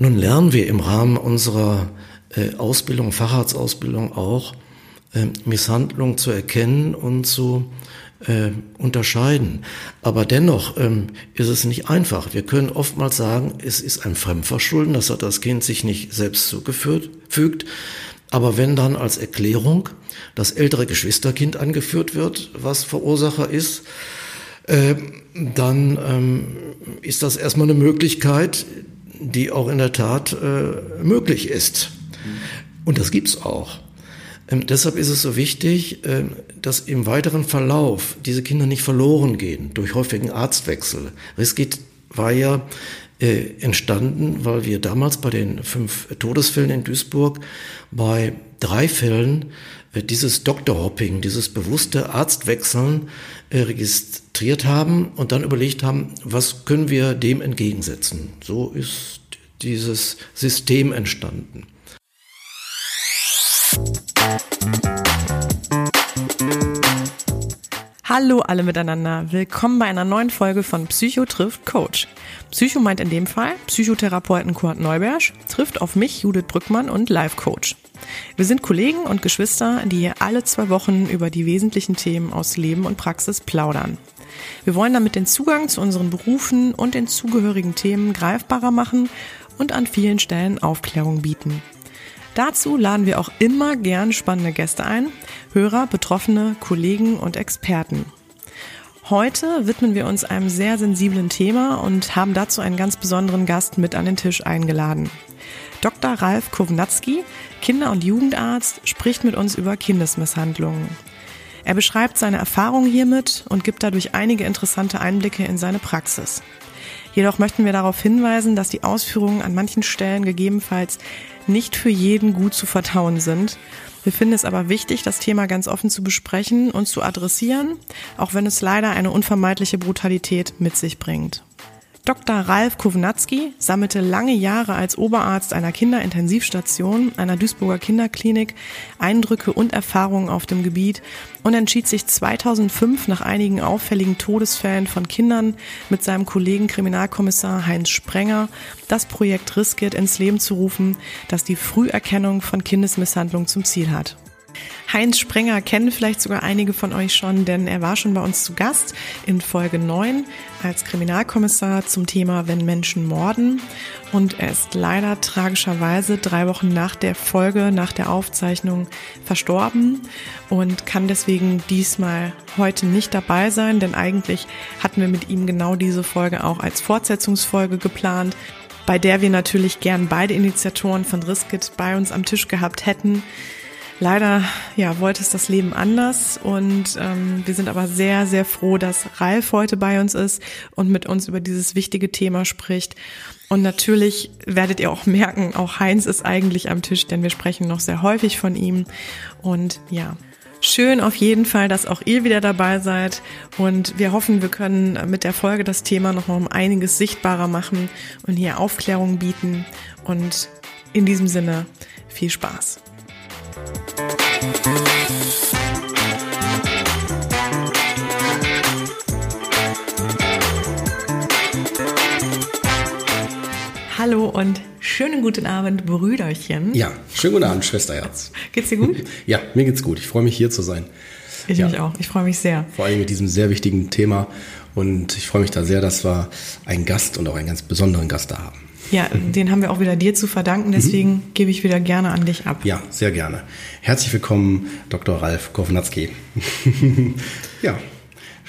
Nun lernen wir im Rahmen unserer äh, Ausbildung, Facharztausbildung auch, äh, Misshandlung zu erkennen und zu äh, unterscheiden. Aber dennoch ähm, ist es nicht einfach. Wir können oftmals sagen, es ist ein Fremdverschulden, das hat das Kind sich nicht selbst zugefügt. Aber wenn dann als Erklärung das ältere Geschwisterkind angeführt wird, was Verursacher ist, äh, dann ähm, ist das erstmal eine Möglichkeit, die auch in der Tat äh, möglich ist. Und das gibt's auch. Ähm, deshalb ist es so wichtig, äh, dass im weiteren Verlauf diese Kinder nicht verloren gehen durch häufigen Arztwechsel. Riskit war ja äh, entstanden, weil wir damals bei den fünf Todesfällen in Duisburg bei drei Fällen äh, dieses Doktorhopping, dieses bewusste Arztwechseln registriert haben und dann überlegt haben, was können wir dem entgegensetzen. So ist dieses System entstanden. Hallo alle miteinander. Willkommen bei einer neuen Folge von Psycho trifft Coach. Psycho meint in dem Fall Psychotherapeuten Kurt Neubersch, trifft auf mich Judith Brückmann und Life Coach. Wir sind Kollegen und Geschwister, die hier alle zwei Wochen über die wesentlichen Themen aus Leben und Praxis plaudern. Wir wollen damit den Zugang zu unseren Berufen und den zugehörigen Themen greifbarer machen und an vielen Stellen Aufklärung bieten. Dazu laden wir auch immer gern spannende Gäste ein, Hörer, Betroffene, Kollegen und Experten. Heute widmen wir uns einem sehr sensiblen Thema und haben dazu einen ganz besonderen Gast mit an den Tisch eingeladen. Dr. Ralf Kovnatski, Kinder- und Jugendarzt, spricht mit uns über Kindesmisshandlungen. Er beschreibt seine Erfahrungen hiermit und gibt dadurch einige interessante Einblicke in seine Praxis. Jedoch möchten wir darauf hinweisen, dass die Ausführungen an manchen Stellen gegebenenfalls nicht für jeden gut zu vertauen sind. Wir finden es aber wichtig, das Thema ganz offen zu besprechen und zu adressieren, auch wenn es leider eine unvermeidliche Brutalität mit sich bringt. Dr. Ralf Kownatski sammelte lange Jahre als Oberarzt einer Kinderintensivstation einer Duisburger Kinderklinik Eindrücke und Erfahrungen auf dem Gebiet und entschied sich 2005 nach einigen auffälligen Todesfällen von Kindern mit seinem Kollegen Kriminalkommissar Heinz Sprenger das Projekt Riskit ins Leben zu rufen, das die Früherkennung von Kindesmisshandlung zum Ziel hat. Heinz Sprenger kennen vielleicht sogar einige von euch schon, denn er war schon bei uns zu Gast in Folge 9 als Kriminalkommissar zum Thema Wenn Menschen morden. Und er ist leider tragischerweise drei Wochen nach der Folge, nach der Aufzeichnung verstorben und kann deswegen diesmal heute nicht dabei sein, denn eigentlich hatten wir mit ihm genau diese Folge auch als Fortsetzungsfolge geplant bei der wir natürlich gern beide Initiatoren von Riskit bei uns am Tisch gehabt hätten. Leider ja, wollte es das Leben anders und ähm, wir sind aber sehr, sehr froh, dass Ralf heute bei uns ist und mit uns über dieses wichtige Thema spricht. Und natürlich werdet ihr auch merken, auch Heinz ist eigentlich am Tisch, denn wir sprechen noch sehr häufig von ihm. Und ja, Schön auf jeden Fall, dass auch ihr wieder dabei seid und wir hoffen, wir können mit der Folge das Thema noch mal um einiges sichtbarer machen und hier Aufklärung bieten und in diesem Sinne viel Spaß. Hallo und schönen guten Abend, Brüderchen. Ja, schönen guten Abend, Schwesterherz. Geht's dir gut? Ja, mir geht's gut. Ich freue mich hier zu sein. Ich ja. mich auch. Ich freue mich sehr. Vor allem mit diesem sehr wichtigen Thema. Und ich freue mich da sehr, dass wir einen Gast und auch einen ganz besonderen Gast da haben. Ja, den haben wir auch wieder dir zu verdanken, deswegen mhm. gebe ich wieder gerne an dich ab. Ja, sehr gerne. Herzlich willkommen, Dr. Ralf Kovnatski. ja.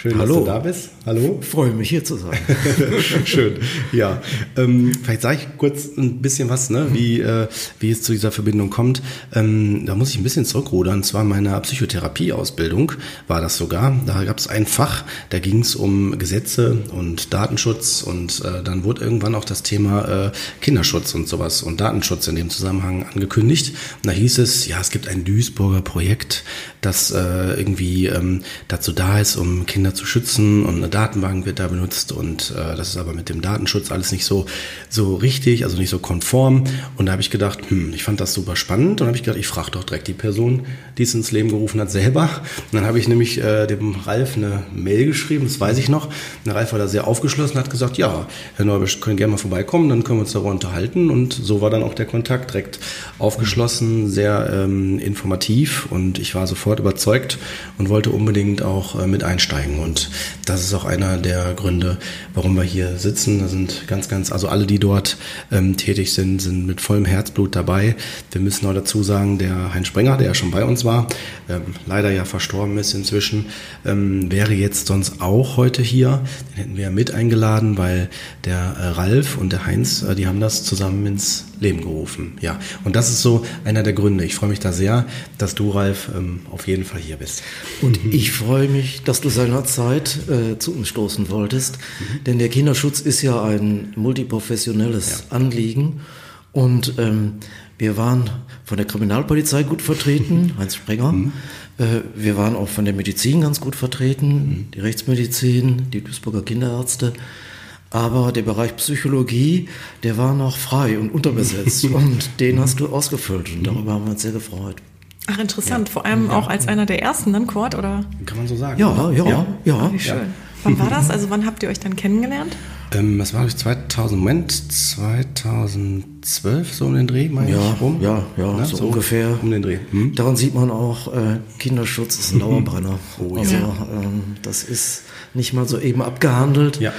Schön, Hallo. dass du da bist. Hallo. Freue mich hier zu sein. Schön. Ja. Ähm, vielleicht sage ich kurz ein bisschen was, ne, wie, äh, wie es zu dieser Verbindung kommt. Ähm, da muss ich ein bisschen zurückrudern. Und zwar in meiner Psychotherapieausbildung war das sogar. Da gab es ein Fach, da ging es um Gesetze und Datenschutz und äh, dann wurde irgendwann auch das Thema äh, Kinderschutz und sowas und Datenschutz in dem Zusammenhang angekündigt. Und da hieß es, ja, es gibt ein Duisburger Projekt, das äh, irgendwie ähm, dazu da ist, um Kinder Kinder zu schützen und eine Datenbank wird da benutzt und äh, das ist aber mit dem Datenschutz alles nicht so, so richtig, also nicht so konform. Und da habe ich gedacht, hm, ich fand das super spannend und habe ich gedacht, ich frage doch direkt die Person, die es ins Leben gerufen hat, selber. Und dann habe ich nämlich äh, dem Ralf eine Mail geschrieben, das weiß ich noch. Der Ralf war da sehr aufgeschlossen, hat gesagt, ja, Herr Neubisch, können gerne mal vorbeikommen, dann können wir uns darüber unterhalten. Und so war dann auch der Kontakt direkt aufgeschlossen, sehr ähm, informativ und ich war sofort überzeugt und wollte unbedingt auch äh, mit einsteigen. Und das ist auch einer der Gründe, warum wir hier sitzen. Da sind ganz, ganz, also alle, die dort ähm, tätig sind, sind mit vollem Herzblut dabei. Wir müssen noch dazu sagen, der Heinz Sprenger, der ja schon bei uns war, ähm, leider ja verstorben ist inzwischen, ähm, wäre jetzt sonst auch heute hier. Den hätten wir ja mit eingeladen, weil der äh, Ralf und der Heinz, äh, die haben das zusammen ins Leben gerufen. Ja, und das ist so einer der Gründe. Ich freue mich da sehr, dass du, Ralf, ähm, auf jeden Fall hier bist. Und ich freue mich, dass du seinerzeit äh, zu uns stoßen wolltest, mhm. denn der Kinderschutz ist ja ein multiprofessionelles ja. Anliegen und ähm, wir waren von der Kriminalpolizei gut vertreten, Heinz Sprenger. Mhm. Äh, wir waren auch von der Medizin ganz gut vertreten, mhm. die Rechtsmedizin, die Duisburger Kinderärzte. Aber der Bereich Psychologie, der war noch frei und unterbesetzt und den hast du ausgefüllt und darüber haben wir uns sehr gefreut. Ach, interessant. Ja. Vor allem ja. auch als einer der ersten dann, Kurt, oder? Kann man so sagen. Ja, ja, ja. ja. wie schön. Wann war das? Also wann habt ihr euch dann kennengelernt? Ähm, das war ich 2000, Moment, 2012 so um den Dreh, meine ja, ich, rum. Ja, ja, Na, so, so, ungefähr. Um den Dreh. Hm? Daran sieht man auch, äh, Kinderschutz ist ein Dauerbrenner. oh, also ja. ähm, das ist nicht mal so eben abgehandelt. Ja.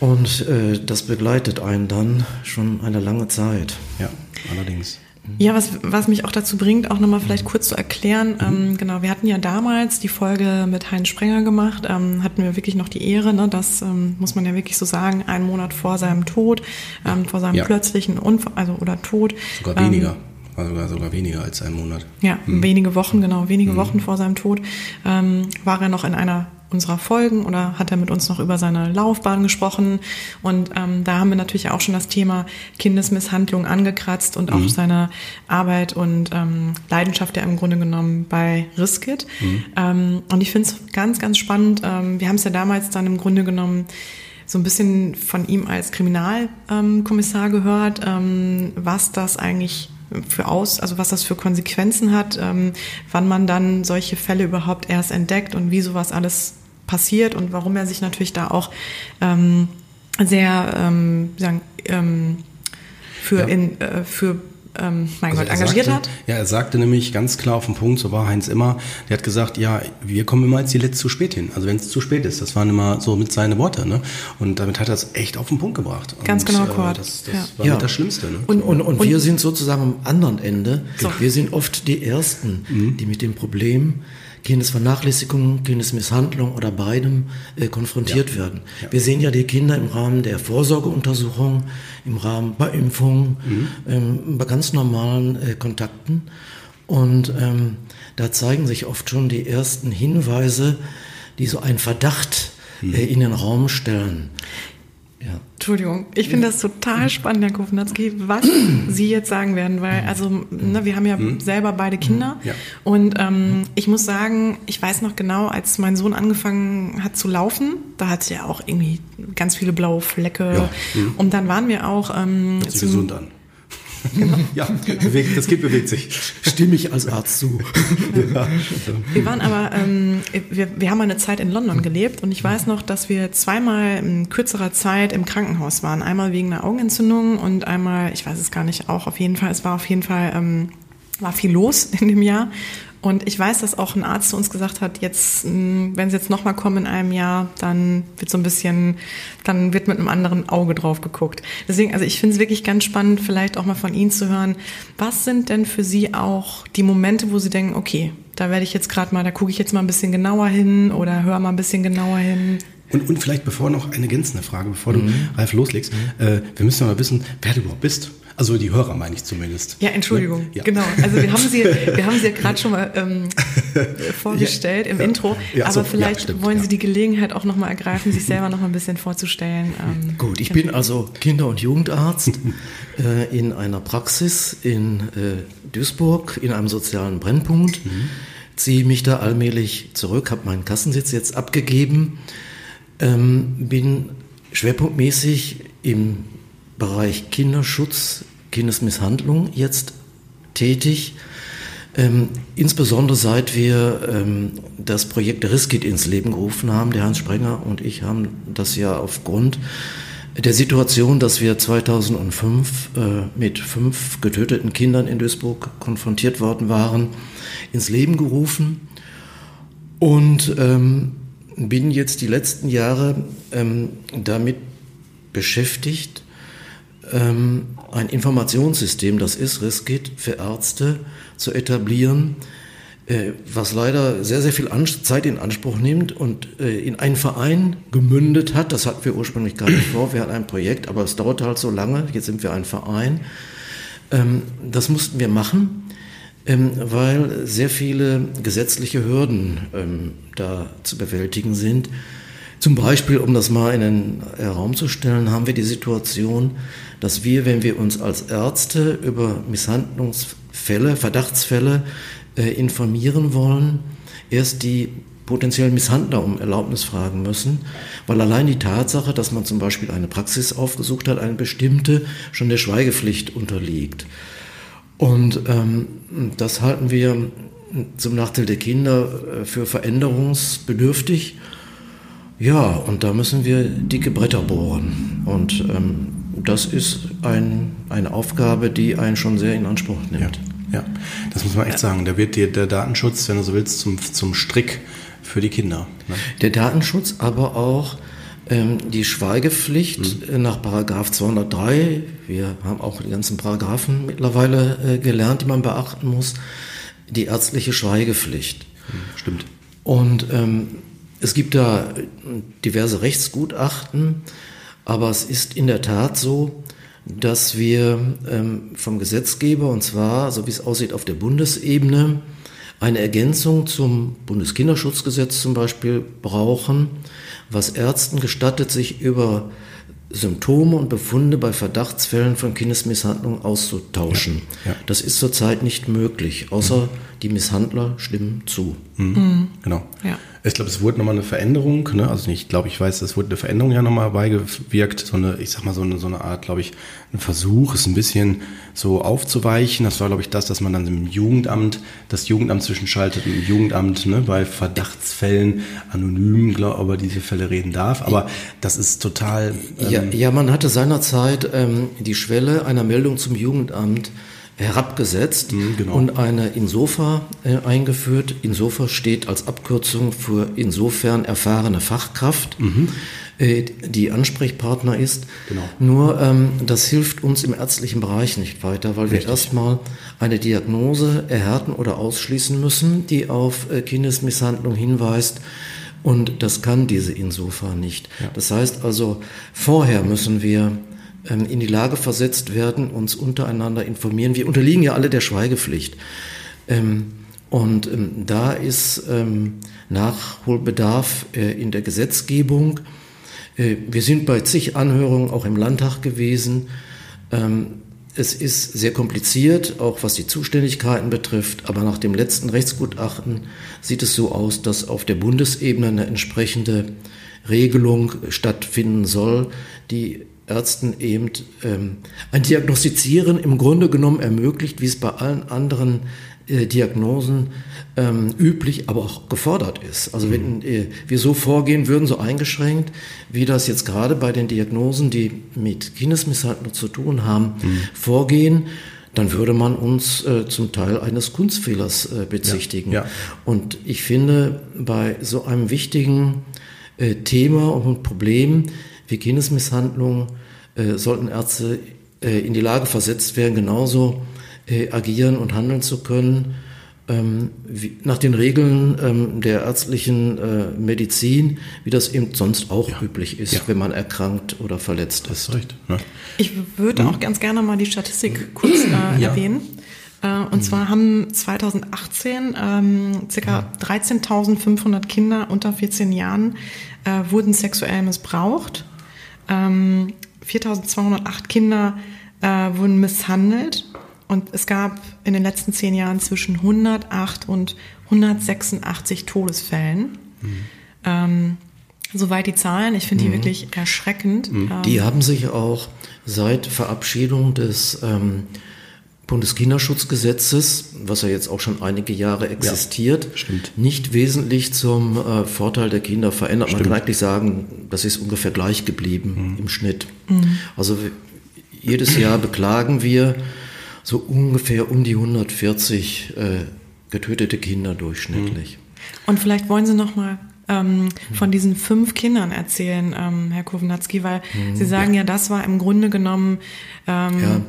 Und äh, das begleitet einen dann schon eine lange Zeit. Ja, allerdings. Ja, was, was mich auch dazu bringt, auch nochmal vielleicht kurz zu erklären. Mhm. Ähm, genau, wir hatten ja damals die Folge mit Heinz Sprenger gemacht, ähm, hatten wir wirklich noch die Ehre, ne, das ähm, muss man ja wirklich so sagen, einen Monat vor seinem Tod, ähm, vor seinem ja. plötzlichen Unfall, also oder Tod. Sogar weniger. War sogar, sogar weniger als einen Monat. Ja, mhm. wenige Wochen, genau, wenige mhm. Wochen vor seinem Tod ähm, war er noch in einer unserer Folgen oder hat er mit uns noch über seine Laufbahn gesprochen. Und ähm, da haben wir natürlich auch schon das Thema Kindesmisshandlung angekratzt und auch mhm. seine Arbeit und ähm, Leidenschaft ja im Grunde genommen bei Riskit. Mhm. Ähm, und ich finde es ganz, ganz spannend. Ähm, wir haben es ja damals dann im Grunde genommen so ein bisschen von ihm als Kriminalkommissar gehört, ähm, was das eigentlich für aus, also was das für Konsequenzen hat, ähm, wann man dann solche Fälle überhaupt erst entdeckt und wie sowas alles passiert und warum er sich natürlich da auch ähm, sehr ähm, sagen, ähm, für, ja. in, äh, für ähm, mein also Gott, engagiert sagte, hat? Ja, er sagte nämlich ganz klar auf den Punkt, so war Heinz immer, der hat gesagt, ja, wir kommen immer als die Letzte zu spät hin. Also wenn es zu spät ist, das waren immer so mit seine Worte. Ne? Und damit hat er es echt auf den Punkt gebracht. Ganz und, genau, äh, Kurt. das, das ja. war ja. das Schlimmste. Ne? Und, und, und, und, wir sind sozusagen am anderen Ende. So. Wir sind oft die Ersten, mhm. die mit dem Problem Kindesvernachlässigung, Kindesmisshandlung oder beidem äh, konfrontiert ja. werden. Ja. Wir sehen ja die Kinder im Rahmen der Vorsorgeuntersuchung, im Rahmen bei Impfungen, mhm. ähm, bei ganz normalen äh, Kontakten. Und ähm, da zeigen sich oft schon die ersten Hinweise, die so einen Verdacht mhm. äh, in den Raum stellen. Ja. Entschuldigung, ich finde das total spannend, Herr Kofnatzki, was Sie jetzt sagen werden, weil, also, ne, wir haben ja mhm. selber beide Kinder ja. und ähm, ich muss sagen, ich weiß noch genau, als mein Sohn angefangen hat zu laufen, da hat sie ja auch irgendwie ganz viele blaue Flecke ja. mhm. und dann waren wir auch ähm, sich gesund an. Genau. Ja, bewegt, das Kind bewegt sich. Stimme ich als Arzt zu. ja. Wir waren aber, ähm, wir, wir haben eine Zeit in London gelebt und ich weiß noch, dass wir zweimal in kürzerer Zeit im Krankenhaus waren. Einmal wegen einer Augenentzündung und einmal, ich weiß es gar nicht, auch auf jeden Fall, es war auf jeden Fall, ähm, war viel los in dem Jahr. Und ich weiß, dass auch ein Arzt zu uns gesagt hat, jetzt, hm, wenn sie jetzt nochmal kommen in einem Jahr, dann wird so ein bisschen, dann wird mit einem anderen Auge drauf geguckt. Deswegen, also ich finde es wirklich ganz spannend, vielleicht auch mal von Ihnen zu hören, was sind denn für Sie auch die Momente, wo Sie denken, okay, da werde ich jetzt gerade mal, da gucke ich jetzt mal ein bisschen genauer hin oder höre mal ein bisschen genauer hin. Und, und vielleicht bevor noch eine ergänzende Frage, bevor mhm. du, Ralf, loslegst. Mhm. Äh, wir müssen mal wissen, wer du überhaupt bist. Also die Hörer meine ich zumindest. Ja, Entschuldigung. Ja. Genau. Also wir haben sie, wir haben sie ja gerade schon mal ähm, vorgestellt ja. im Intro. Ja, aber so, vielleicht stimmt, wollen Sie die Gelegenheit auch nochmal ergreifen, sich selber noch mal ein bisschen vorzustellen. Ähm, Gut, ich bin also Kinder- und Jugendarzt äh, in einer Praxis in äh, Duisburg in einem sozialen Brennpunkt. Mhm ziehe mich da allmählich zurück, habe meinen Kassensitz jetzt abgegeben, ähm, bin schwerpunktmäßig im Bereich Kinderschutz, Kindesmisshandlung jetzt tätig. Ähm, insbesondere seit wir ähm, das Projekt Riskit ins Leben gerufen haben, der Hans Sprenger und ich haben das ja aufgrund der Situation, dass wir 2005 äh, mit fünf getöteten Kindern in Duisburg konfrontiert worden waren, ins Leben gerufen und ähm, bin jetzt die letzten Jahre ähm, damit beschäftigt, ähm, ein Informationssystem, das ist Riskit, für Ärzte zu etablieren, äh, was leider sehr, sehr viel Zeit in Anspruch nimmt und äh, in einen Verein gemündet hat. Das hatten wir ursprünglich gar nicht vor. Wir hatten ein Projekt, aber es dauerte halt so lange. Jetzt sind wir ein Verein. Ähm, das mussten wir machen, ähm, weil sehr viele gesetzliche Hürden ähm, da zu bewältigen sind. Zum Beispiel, um das mal in den Raum zu stellen, haben wir die Situation, dass wir, wenn wir uns als Ärzte über Misshandlungsfälle, Verdachtsfälle äh, informieren wollen, erst die potenziellen Misshandler um Erlaubnis fragen müssen, weil allein die Tatsache, dass man zum Beispiel eine Praxis aufgesucht hat, eine bestimmte, schon der Schweigepflicht unterliegt. Und ähm, das halten wir zum Nachteil der Kinder äh, für veränderungsbedürftig ja, und da müssen wir dicke Bretter bohren. Und ähm, das ist ein, eine Aufgabe, die einen schon sehr in Anspruch nimmt. Ja, ja. das muss man echt sagen. Da wird dir der Datenschutz, wenn du so willst, zum, zum Strick für die Kinder. Ne? Der Datenschutz, aber auch ähm, die Schweigepflicht mhm. nach Paragraph 203. Wir haben auch die ganzen Paragraphen mittlerweile äh, gelernt, die man beachten muss. Die ärztliche Schweigepflicht. Mhm, stimmt. Und ähm, es gibt da diverse Rechtsgutachten, aber es ist in der Tat so, dass wir ähm, vom Gesetzgeber, und zwar, so wie es aussieht, auf der Bundesebene, eine Ergänzung zum Bundeskinderschutzgesetz zum Beispiel brauchen, was Ärzten gestattet, sich über Symptome und Befunde bei Verdachtsfällen von Kindesmisshandlung auszutauschen. Ja, ja. Das ist zurzeit nicht möglich, außer mhm. die Misshandler stimmen zu. Mhm. Mhm. Genau. Ja. Ich glaube, es wurde nochmal eine Veränderung, ne? also ich glaube, ich weiß, es wurde eine Veränderung ja nochmal beigewirkt, so eine, ich sag mal, so eine, so eine Art, glaube ich, ein Versuch, es ein bisschen so aufzuweichen. Das war, glaube ich, das, dass man dann im Jugendamt, das Jugendamt zwischenschaltet, im Jugendamt ne, bei Verdachtsfällen anonym, glaube über diese Fälle reden darf. Aber das ist total. Ähm ja, ja, man hatte seinerzeit ähm, die Schwelle einer Meldung zum Jugendamt herabgesetzt mhm, genau. und eine Insofa äh, eingeführt. Insofa steht als Abkürzung für insofern erfahrene Fachkraft, mhm. äh, die Ansprechpartner ist. Genau. Nur ähm, das hilft uns im ärztlichen Bereich nicht weiter, weil Richtig. wir erstmal eine Diagnose erhärten oder ausschließen müssen, die auf äh, Kindesmisshandlung hinweist. Und das kann diese Insofa nicht. Ja. Das heißt also, vorher müssen wir in die Lage versetzt werden, uns untereinander informieren. Wir unterliegen ja alle der Schweigepflicht. Ähm, und ähm, da ist Nachholbedarf äh, in der Gesetzgebung. Äh, wir sind bei zig Anhörungen auch im Landtag gewesen. Es ist sehr kompliziert, auch was die Zuständigkeiten betrifft, aber nach dem letzten Rechtsgutachten sieht es so aus, dass auf der Bundesebene eine entsprechende Regelung stattfinden soll, die Ärzten eben ähm, ein Diagnostizieren im Grunde genommen ermöglicht, wie es bei allen anderen äh, Diagnosen ähm, üblich, aber auch gefordert ist. Also wenn mhm. äh, wir so vorgehen würden, so eingeschränkt, wie das jetzt gerade bei den Diagnosen, die mit Kindesmisshandlung zu tun haben, mhm. vorgehen, dann würde man uns äh, zum Teil eines Kunstfehlers äh, bezichtigen. Ja, ja. Und ich finde, bei so einem wichtigen äh, Thema und Problem wie Kindesmisshandlung äh, sollten Ärzte äh, in die Lage versetzt werden, genauso äh, agieren und handeln zu können, ähm, wie, nach den Regeln ähm, der ärztlichen äh, Medizin, wie das eben sonst auch ja. üblich ist, ja. wenn man erkrankt oder verletzt ist. Recht. Ne? Ich würde auch ganz gerne mal die Statistik kurz äh, ja. erwähnen. Äh, und mhm. zwar haben 2018 ähm, ca. 13.500 Kinder unter 14 Jahren äh, wurden sexuell missbraucht. Ähm, 4208 Kinder äh, wurden misshandelt Und es gab in den letzten zehn Jahren zwischen 108 und 186 Todesfällen. Mhm. Ähm, soweit die Zahlen. Ich finde die mhm. wirklich erschreckend. Mhm. Ähm, die haben sich auch seit Verabschiedung des ähm, Bundeskinderschutzgesetzes, was ja jetzt auch schon einige Jahre existiert, ja, nicht wesentlich zum äh, Vorteil der Kinder verändert. Stimmt. Man kann eigentlich sagen, das ist ungefähr gleich geblieben mhm. im Schnitt. Mhm. Also jedes Jahr beklagen wir so ungefähr um die 140 äh, getötete Kinder durchschnittlich. Mhm. Und vielleicht wollen Sie noch mal ähm, von diesen fünf Kindern erzählen, ähm, Herr Kownatski, weil mhm, Sie sagen ja. ja. das war im Grunde genommen ähm, ja.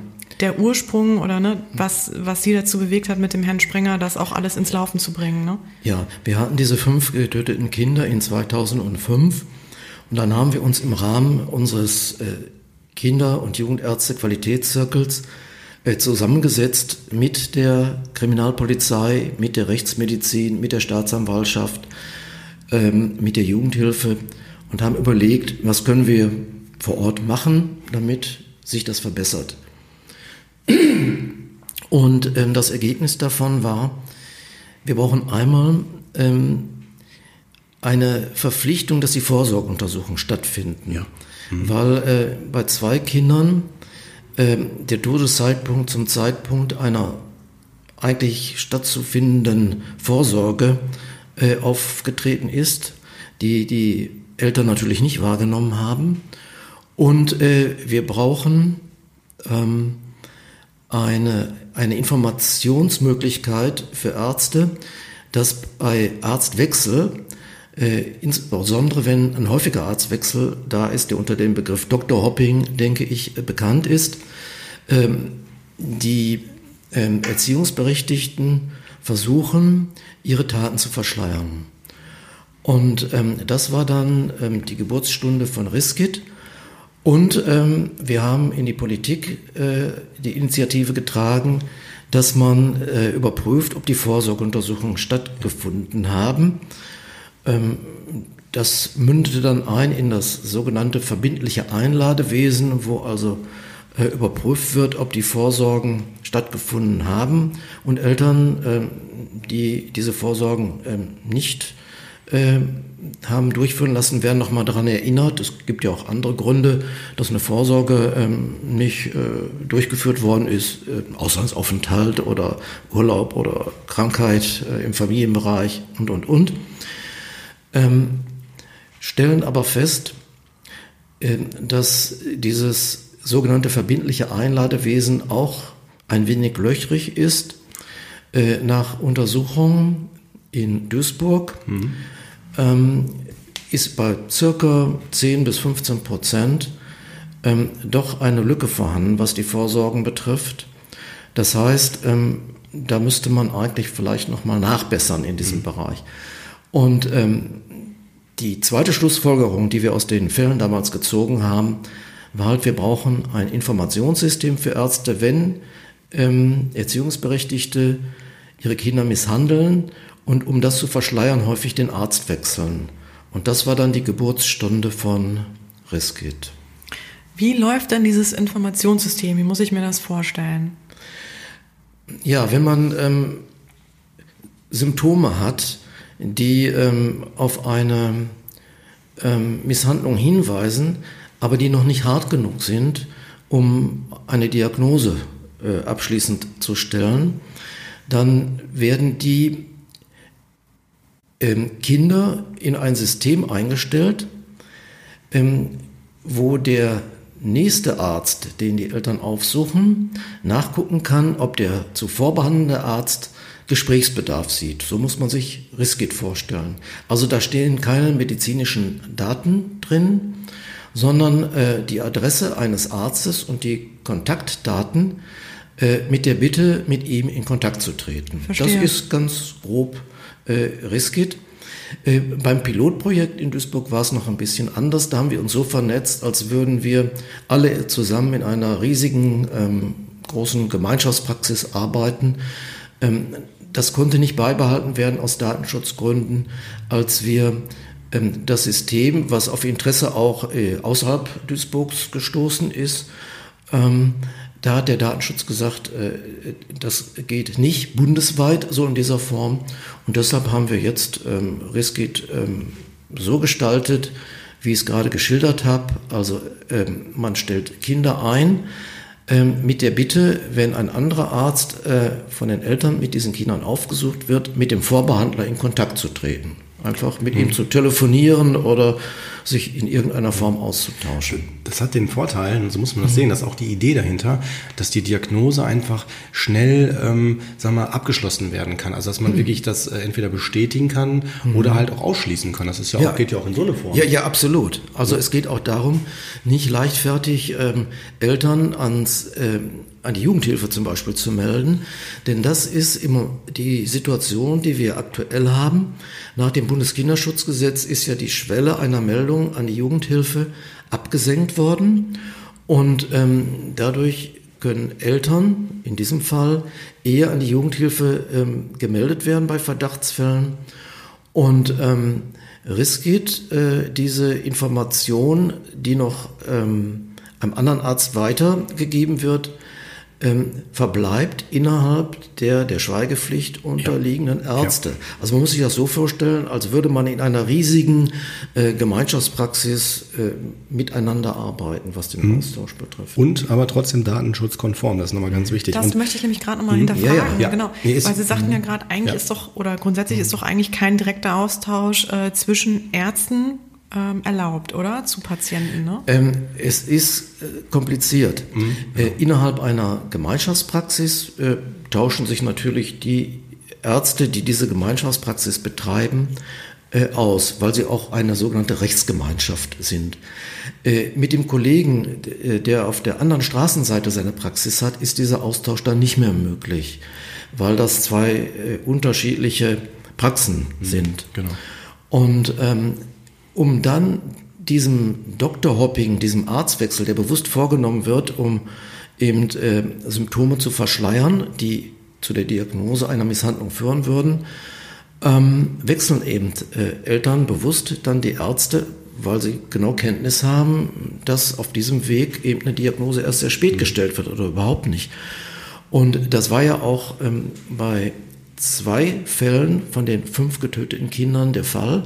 Der Ursprung oder ne, was, was Sie dazu bewegt hat, mit dem Herrn Sprenger das auch alles ins Laufen zu bringen. Ne? Ja, wir hatten diese fünf getöteten Kinder in 2005 und dann haben wir uns im Rahmen unseres äh, Kinder- und Jugendärzte-Qualitätszirkels äh, zusammengesetzt mit der Kriminalpolizei, mit der Rechtsmedizin, mit der Staatsanwaltschaft, ähm, mit der Jugendhilfe und haben überlegt, was können wir vor Ort machen, damit sich das verbessert. Und ähm, das Ergebnis davon war, wir brauchen einmal ähm, eine Verpflichtung, dass die Vorsorgeuntersuchungen stattfinden. Ja. Mhm. Weil äh, bei zwei Kindern äh, der Todeszeitpunkt zum Zeitpunkt einer eigentlich stattzufindenden Vorsorge äh, aufgetreten ist, die die Eltern natürlich nicht wahrgenommen haben. Und äh, wir brauchen ähm, eine, eine Informationsmöglichkeit für Ärzte, dass bei Arztwechsel, äh, insbesondere wenn ein häufiger Arztwechsel da ist, der unter dem Begriff Dr. Hopping, denke ich, bekannt ist, ähm, die ähm, Erziehungsberechtigten versuchen, ihre Taten zu verschleiern. Und ähm, das war dann ähm, die Geburtsstunde von Riskit. Und ähm, wir haben in die Politik äh, die Initiative getragen, dass man äh, überprüft, ob die Vorsorgeuntersuchungen stattgefunden haben. Ähm, das mündete dann ein in das sogenannte verbindliche Einladewesen, wo also äh, überprüft wird, ob die Vorsorgen stattgefunden haben und Eltern, äh, die diese Vorsorgen äh, nicht äh, haben durchführen lassen, werden nochmal daran erinnert. Es gibt ja auch andere Gründe, dass eine Vorsorge ähm, nicht äh, durchgeführt worden ist, äh, Auslandsaufenthalt oder Urlaub oder Krankheit äh, im Familienbereich und, und, und. Ähm, stellen aber fest, äh, dass dieses sogenannte verbindliche Einladewesen auch ein wenig löchrig ist. Äh, nach Untersuchungen in Duisburg mhm. Ähm, ist bei circa 10 bis 15 Prozent ähm, doch eine Lücke vorhanden, was die Vorsorgen betrifft. Das heißt, ähm, da müsste man eigentlich vielleicht nochmal nachbessern in diesem mhm. Bereich. Und die zweite Schlussfolgerung, die wir aus den Fällen damals gezogen haben, war halt, wir brauchen ein Informationssystem für Ärzte, wenn ähm, Erziehungsberechtigte ihre Kinder misshandeln und um das zu verschleiern, häufig den Arzt wechseln. Und das war dann die Geburtsstunde von Riskit. Wie läuft denn dieses Informationssystem? Wie muss ich mir das vorstellen? Ja, wenn man ähm, Symptome hat, die ähm, auf eine ähm, Misshandlung hinweisen, aber die noch nicht hart genug sind, um eine Diagnose äh, abschließend zu stellen, dann werden die Kinder in ein System eingestellt, ähm, wo der nächste Arzt, den die Eltern aufsuchen, nachgucken kann, ob der zuvor behandelnde Arzt Gesprächsbedarf sieht. So muss man sich Riskit vorstellen. Also da stehen keine medizinischen Daten drin, sondern äh, die Adresse eines Arztes und die Kontaktdaten äh, mit der Bitte, mit ihm in Kontakt zu treten. Verstehe. Das ist ganz grob äh, Riskit. Äh, beim Pilotprojekt in Duisburg war es noch ein bisschen anders. Da haben wir uns so vernetzt, als würden wir alle zusammen in einer riesigen ähm, großen Gemeinschaftspraxis arbeiten. Ähm, das konnte nicht beibehalten werden aus Datenschutzgründen, als wir ähm, das System, was auf Interesse auch äh, außerhalb Duisburgs gestoßen ist, ähm, da hat der Datenschutz gesagt, äh, das geht nicht bundesweit so in dieser Form. Und deshalb haben wir jetzt ähm, Riskit ähm, so gestaltet, wie ich es gerade geschildert habe. Also ähm, man stellt Kinder ein mit der Bitte, wenn ein anderer Arzt äh, von den Eltern mit diesen Kindern aufgesucht wird, mit dem Vorbehandler in Kontakt zu treten. Einfach mit mhm. ihm zu telefonieren oder sich in irgendeiner Form auszutauschen. Das hat den Vorteil, und so muss man das mhm. sehen, dass auch die Idee dahinter, dass die Diagnose einfach schnell, ähm, sagen wir, abgeschlossen werden kann. Also dass man mhm. wirklich das äh, entweder bestätigen kann mhm. oder halt auch ausschließen kann. Das ist ja, ja, auch, geht ja auch in so eine Form. Ja, ja, absolut. Also ja. es geht auch darum, nicht leichtfertig ähm, Eltern ans ähm, an die Jugendhilfe zum Beispiel zu melden. Denn das ist immer die Situation, die wir aktuell haben. Nach dem Bundeskinderschutzgesetz ist ja die Schwelle einer Meldung an die Jugendhilfe abgesenkt worden. Und ähm, dadurch können Eltern in diesem Fall eher an die Jugendhilfe ähm, gemeldet werden bei Verdachtsfällen. Und ähm, riskiert äh, diese Information, die noch ähm, einem anderen Arzt weitergegeben wird, ähm, verbleibt innerhalb der der Schweigepflicht unterliegenden ja. Ärzte. Ja. Also man muss sich das so vorstellen, als würde man in einer riesigen äh, Gemeinschaftspraxis äh, miteinander arbeiten, was den mhm. Austausch betrifft. Und aber trotzdem datenschutzkonform, das ist nochmal ganz wichtig. Das Und, möchte ich nämlich gerade nochmal mhm. hinterfragen. Ja, genau. Nee, ist, Weil Sie sagten ja mhm. gerade, eigentlich ist doch, oder grundsätzlich ist doch eigentlich kein direkter Austausch äh, zwischen Ärzten ähm, erlaubt, oder? Zu Patienten, ne? Ähm, es ist äh, kompliziert. Mhm. Äh, innerhalb einer Gemeinschaftspraxis äh, tauschen sich natürlich die Ärzte, die diese Gemeinschaftspraxis betreiben, äh, aus, weil sie auch eine sogenannte Rechtsgemeinschaft sind. Äh, mit dem Kollegen, äh, der auf der anderen Straßenseite seine Praxis hat, ist dieser Austausch dann nicht mehr möglich, weil das zwei unterschiedliche Praxen mhm. sind. Genau. Und ähm, um dann diesem Doktorhopping, diesem Arztwechsel, der bewusst vorgenommen wird, um eben äh, Symptome zu verschleiern, die zu der Diagnose einer Misshandlung führen würden, ähm, wechseln eben äh, Eltern bewusst dann die Ärzte, weil sie genau Kenntnis haben, dass auf diesem Weg eben eine Diagnose erst sehr spät gestellt wird oder überhaupt nicht. Und das war ja auch ähm, bei zwei Fällen von den fünf getöteten Kindern der Fall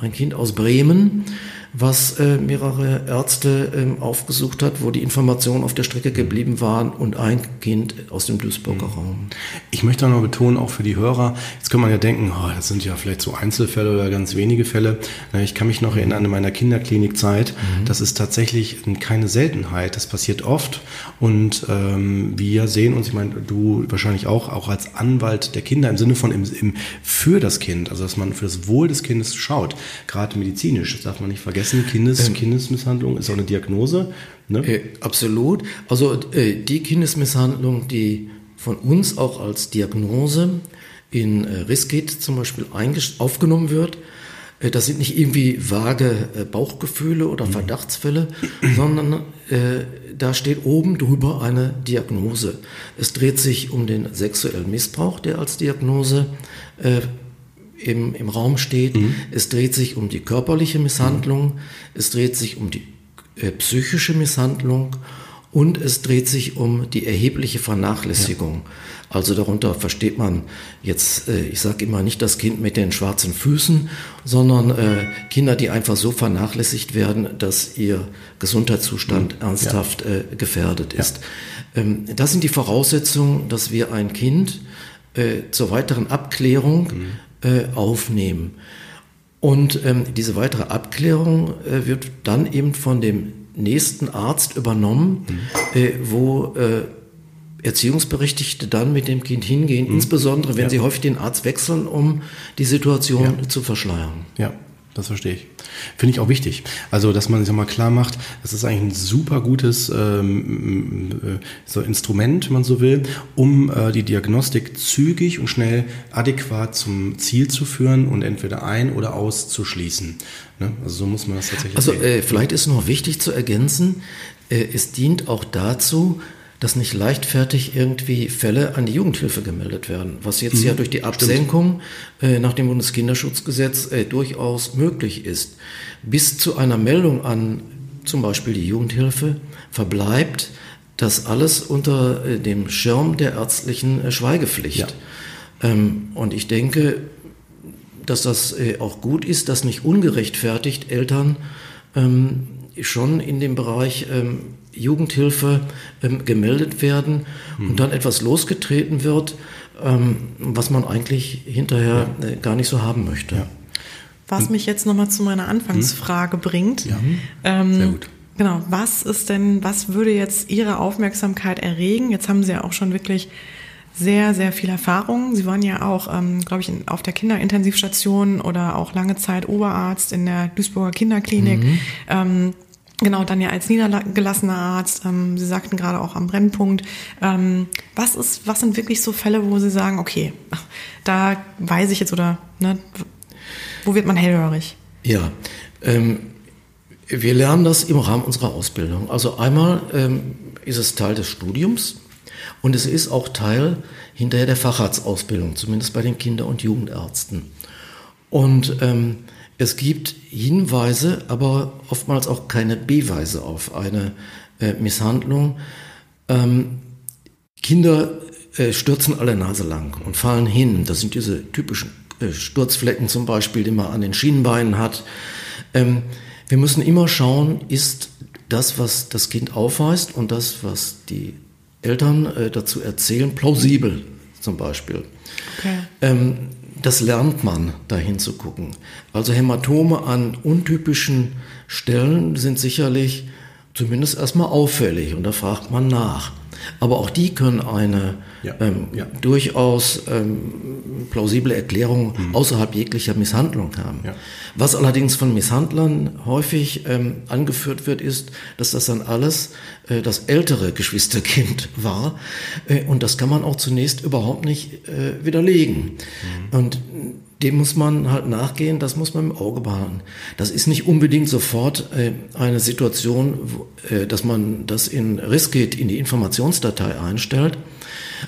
ein Kind aus Bremen, was äh, mehrere Ärzte äh, aufgesucht hat, wo die Informationen auf der Strecke geblieben waren und ein Kind aus dem Duisburger mhm. Raum. Ich möchte noch betonen, auch für die Hörer, jetzt kann man ja denken, oh, das sind ja vielleicht so Einzelfälle oder ganz wenige Fälle. Ich kann mich noch erinnern an meiner Kinderklinikzeit, mhm. das ist tatsächlich keine Seltenheit, das passiert oft und ähm, wir sehen uns, ich meine, du wahrscheinlich auch, auch als Anwalt der Kinder im Sinne von im, im, für das Kind, also dass man für das Wohl des Kindes schaut, gerade medizinisch, das darf man nicht vergessen vergessen, Kindes, ähm, Kindesmisshandlung ist auch eine Diagnose. Ne? Äh, absolut. Also äh, die Kindesmisshandlung, die von uns auch als Diagnose in äh, Riskit zum Beispiel aufgenommen wird, äh, das sind nicht irgendwie vage äh, Bauchgefühle oder mhm. Verdachtsfälle, sondern äh, da steht oben drüber eine Diagnose. Es dreht sich um den sexuellen Missbrauch, der als Diagnose äh, im, im Raum steht. Mhm. Es dreht sich um die körperliche Misshandlung, mhm. es dreht sich um die äh, psychische Misshandlung und es dreht sich um die erhebliche Vernachlässigung. Ja. Also darunter versteht man jetzt, äh, ich sage immer nicht das Kind mit den schwarzen Füßen, sondern äh, Kinder, die einfach so vernachlässigt werden, dass ihr Gesundheitszustand mhm. ernsthaft ja. äh, gefährdet ist. Ja. Ähm, das sind die Voraussetzungen, dass wir ein Kind äh, zur weiteren Abklärung mhm äh, aufnehmen. Und ähm, diese weitere Abklärung äh, wird dann eben von dem nächsten Arzt übernommen, mhm. äh, wo äh, Erziehungsberechtigte dann mit dem Kind hingehen, mhm. insbesondere wenn ja. sie häufig den Arzt wechseln, um die Situation ja. zu verschleiern. Ja, das verstehe ich. Finde ich auch wichtig. Also, dass man sich mal klar macht, das ist eigentlich ein super gutes ähm, äh, so Instrument, wenn man so will, um äh, die Diagnostik zügig und schnell adäquat zum Ziel zu führen und entweder ein- oder auszuschließen. Ne? Also so muss man das tatsächlich Also äh, vielleicht ist noch wichtig zu ergänzen, äh, es dient auch dazu, dass nicht leichtfertig irgendwie Fälle an die Jugendhilfe gemeldet werden, was jetzt mhm, ja durch die Absenkung äh, nach dem Bundeskinderschutzgesetz äh, durchaus möglich ist. Bis zu einer Meldung an zum Beispiel die Jugendhilfe verbleibt das alles unter äh, dem Schirm der ärztlichen äh, Schweigepflicht. Ja. Ähm, und ich denke, dass das äh, auch gut ist, dass nicht ungerechtfertigt Eltern ähm, schon in dem Bereich ähm, Jugendhilfe ähm, gemeldet werden mhm. und dann etwas losgetreten wird, ähm, was man eigentlich hinterher ja. äh, gar nicht so haben möchte. Ja. Was mich jetzt nochmal zu meiner Anfangsfrage mhm. bringt. Ja, ähm, sehr gut. Genau, was ist denn, was würde jetzt Ihre Aufmerksamkeit erregen? Jetzt haben Sie ja auch schon wirklich sehr, sehr viel Erfahrung. Sie waren ja auch, ähm, glaube ich, in, auf der Kinderintensivstation oder auch lange Zeit Oberarzt in der Duisburger Kinderklinik. Mhm. Ähm, genau, dann ja als niedergelassener Arzt. Ähm, Sie sagten gerade auch am Brennpunkt. Ähm, was ist, was sind wirklich so Fälle, wo Sie sagen, okay, da weiß ich jetzt oder ne, wo wird man hellhörig? Ja, ähm, wir lernen das im Rahmen unserer Ausbildung. Also einmal ähm, ist es Teil des Studiums und es ist auch Teil hinterher der Facharztausbildung, zumindest bei den Kinder- und Jugendärzten. Und ähm, es gibt Hinweise, aber oftmals auch keine Beweise auf eine äh, Misshandlung. Ähm, Kinder äh, stürzen alle Nase lang und fallen hin. Das sind diese typischen äh, Sturzflecken zum Beispiel, die man an den Schienenbeinen hat. Ähm, wir müssen immer schauen, ist das, was das Kind aufweist und das, was die Eltern äh, dazu erzählen, plausibel zum Beispiel. Okay. Ähm, das lernt man, dahin zu gucken. Also Hämatome an untypischen Stellen sind sicherlich zumindest erstmal auffällig und da fragt man nach. Aber auch die können eine ja. Ähm, ja. durchaus ähm, plausible Erklärung mhm. außerhalb jeglicher Misshandlung haben. Ja. Was allerdings von Misshandlern häufig ähm, angeführt wird, ist, dass das dann alles äh, das ältere Geschwisterkind war. Äh, und das kann man auch zunächst überhaupt nicht äh, widerlegen. Mhm. Und dem muss man halt nachgehen, das muss man im Auge behalten. Das ist nicht unbedingt sofort äh, eine Situation, wo, äh, dass man das in Riskit in die Informationsdatei einstellt.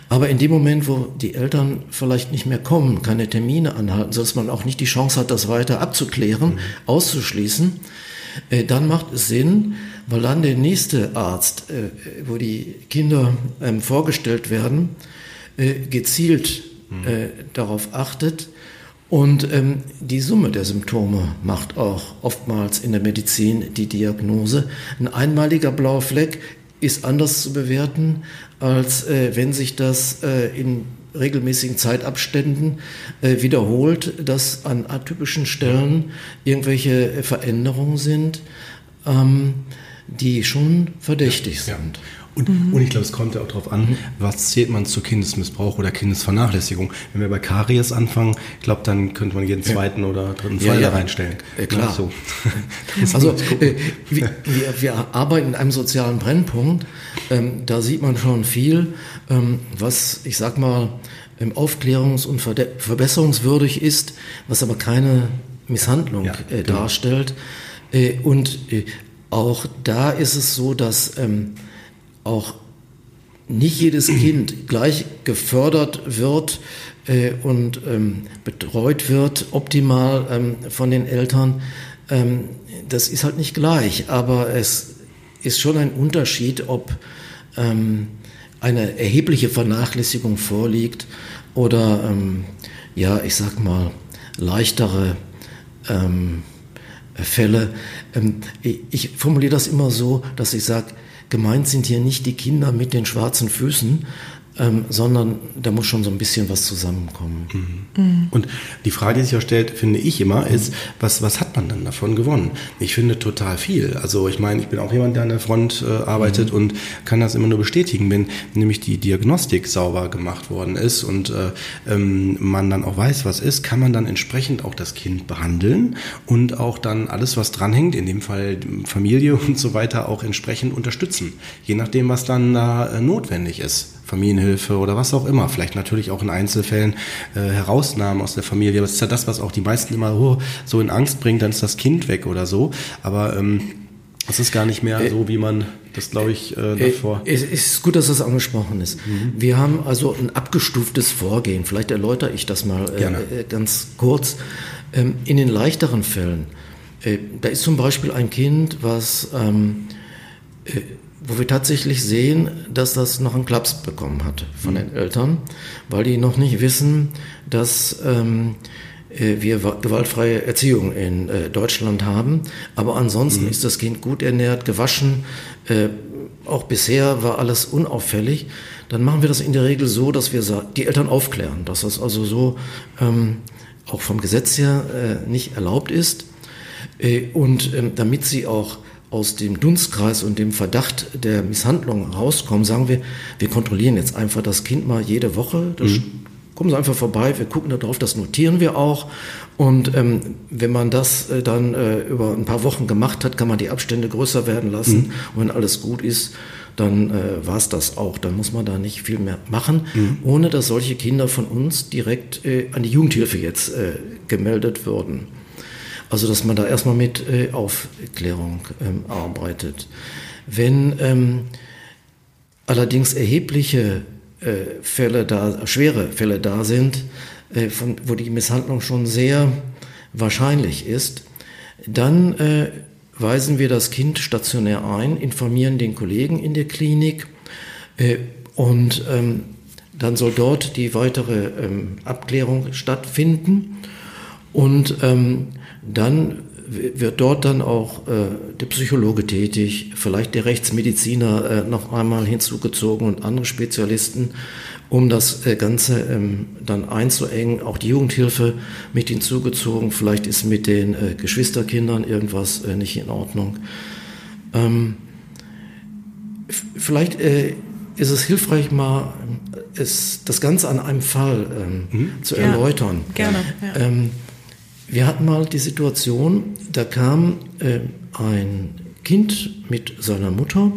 Aber in dem Moment, wo die Eltern vielleicht nicht mehr kommen, keine Termine anhalten, sodass man auch nicht die Chance hat, das weiter abzuklären, mhm. auszuschließen, äh, dann macht es Sinn, weil dann der nächste Arzt, äh, wo die Kinder ähm, vorgestellt werden, äh, gezielt mhm. Äh, darauf achtet, und ähm, die Summe der Symptome macht auch oftmals in der Medizin die Diagnose. Ein einmaliger blauer Fleck ist anders zu bewerten, als äh, wenn sich das äh, in regelmäßigen Zeitabständen äh, wiederholt, dass an atypischen Stellen irgendwelche Veränderungen sind, ähm, die schon verdächtig ja, sind. Ja. Und, mhm. und ich glaube, es kommt ja auch darauf an, was zählt man zu Kindesmissbrauch oder Kindesvernachlässigung. Wenn wir bei Karies anfangen, ich glaube, dann könnte man jeden zweiten ja. oder dritten Fall ja, da reinstellen. Ja, klar. So. also äh, wir, wir, arbeiten in einem sozialen Brennpunkt. Ähm, da sieht man schon viel, ähm, was ich sag mal ähm, aufklärungs- und verbesserungswürdig ist, was aber keine Misshandlung äh, genau. darstellt. Äh, und äh, auch da ist es so, dass ähm, auch nicht jedes Kind gleich gefördert wird äh, und ähm, betreut wird, optimal ähm, von den Eltern. Ähm, das ist halt nicht gleich, aber es ist schon ein Unterschied, ob ähm, eine erhebliche Vernachlässigung vorliegt oder, ähm, ja, ich sag mal, leichtere ähm, Fälle. ich formuliere das immer so, dass ich sage, gemeint sind hier nicht die Kinder mit den schwarzen Füßen, ähm, sondern da muss schon so ein bisschen was zusammenkommen. Mhm. Mhm. Und die Frage, die sich auch stellt, finde ich immer, ist, was, was hat man dann davon gewonnen? Ich finde total viel. Also ich meine, ich bin auch jemand, der an der Front äh, arbeitet mhm. und kann das immer nur bestätigen, wenn nämlich die Diagnostik sauber gemacht worden ist und äh, ähm, man dann auch weiß, was ist, kann man dann entsprechend auch das Kind behandeln und auch dann alles, was dranhängt, in dem Fall Familie und so weiter, auch entsprechend unterstützen, je nachdem, was dann da äh, notwendig ist. Familienhilfe oder was auch immer. Vielleicht natürlich auch in Einzelfällen äh, Herausnahmen aus der Familie. Aber das ist ja das, was auch die meisten immer oh, so in Angst bringt, dann ist das Kind weg oder so. Aber ähm, es ist gar nicht mehr äh, so, wie man das, glaube ich, äh, äh davor. Es ist gut, dass das angesprochen ist. Mhm. Wir haben also ein abgestuftes Vorgehen. Vielleicht erläutere ich das mal äh, äh, ganz kurz. Ähm, in den leichteren Fällen, äh, da ist zum Beispiel ein Kind, was ähm, wo wir tatsächlich sehen, dass das noch einen Klaps bekommen hat von den Eltern, weil die noch nicht wissen, dass ähm, äh, wir gewaltfreie Erziehung in äh, Deutschland haben. Aber ansonsten mhm. ist das Kind gut ernährt, gewaschen. Äh, auch bisher war alles unauffällig. Dann machen wir das in der Regel so, dass wir die Eltern aufklären, dass das also so ähm, auch vom Gesetz her äh, nicht erlaubt ist. Äh, und ähm, damit sie auch aus dem Dunstkreis und dem Verdacht der Misshandlung rauskommen, sagen wir, wir kontrollieren jetzt einfach das Kind mal jede Woche. Mhm. Kommen Sie einfach vorbei, wir gucken da drauf, das notieren wir auch. Und ähm, wenn man das äh, dann äh, über ein paar Wochen gemacht hat, kann man die Abstände größer werden lassen. Mhm. Und wenn alles gut ist, dann äh, war es das auch. Dann muss man da nicht viel mehr machen, mhm. ohne dass solche Kinder von uns direkt äh, an die Jugendhilfe jetzt äh, gemeldet würden. Also dass man da erstmal mit äh, Aufklärung ähm, arbeitet. Wenn ähm, allerdings erhebliche äh, Fälle da, schwere Fälle da sind, äh, von, wo die Misshandlung schon sehr wahrscheinlich ist, dann äh, weisen wir das Kind stationär ein, informieren den Kollegen in der Klinik äh, und ähm, dann soll dort die weitere ähm, Abklärung stattfinden. Und ähm, dann wird dort dann auch äh, der Psychologe tätig, vielleicht der Rechtsmediziner äh, noch einmal hinzugezogen und andere Spezialisten, um das äh, Ganze ähm, dann einzuengen. Auch die Jugendhilfe mit hinzugezogen. Vielleicht ist mit den äh, Geschwisterkindern irgendwas äh, nicht in Ordnung. Ähm, vielleicht äh, ist es hilfreich, mal es, das Ganze an einem Fall ähm, mhm. zu ja, erläutern. Gerne. Ja. Wir hatten mal die Situation, da kam äh, ein Kind mit seiner Mutter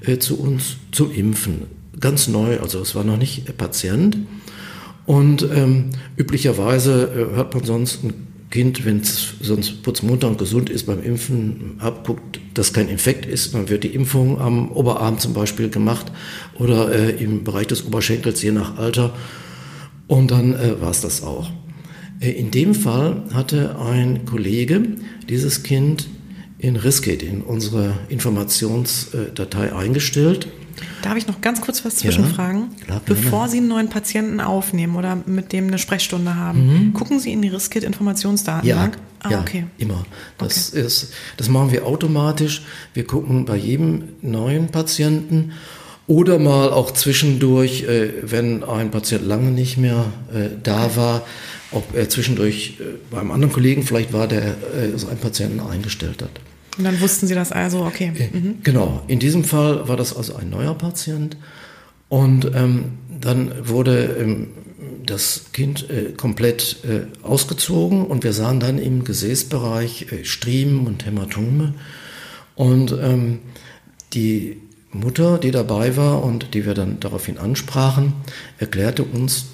äh, zu uns zum Impfen. Ganz neu, also es war noch nicht Patient. Und ähm, üblicherweise äh, hört man sonst ein Kind, wenn es sonst putzmunter und gesund ist, beim Impfen abguckt, dass kein Infekt ist. Dann wird die Impfung am Oberarm zum Beispiel gemacht oder äh, im Bereich des Oberschenkels, je nach Alter. Und dann äh, war es das auch. Äh, in dem Fall hatte ein Kollege dieses Kind in Riskit, in unsere Informationsdatei eingestellt. Darf ich noch ganz kurz was zwischenfragen? Ja, klar, Bevor Sie einen neuen Patienten aufnehmen oder mit dem eine Sprechstunde haben, mhm. gucken Sie in die Riskit-Informationsdatenbank? Ja, ah, ja, okay. immer. Das, okay. ist, das machen wir automatisch. Wir gucken bei jedem neuen Patienten oder mal auch zwischendurch, äh, wenn ein Patient lange nicht mehr äh, da war, ob er zwischendurch äh, beim anderen Kollegen vielleicht war, der äh, so einen Patienten eingestellt hat. Und dann wussten Sie das also, okay. Äh, mhm. Genau, in diesem Fall war das also ein neuer Patient. Und ähm, dann wurde ähm, das Kind äh, komplett äh, ausgezogen und wir sahen dann im Gesäßbereich äh, Striemen und Hämatome. Und ähm, die Mutter, die dabei war und die wir dann daraufhin ansprachen, erklärte uns,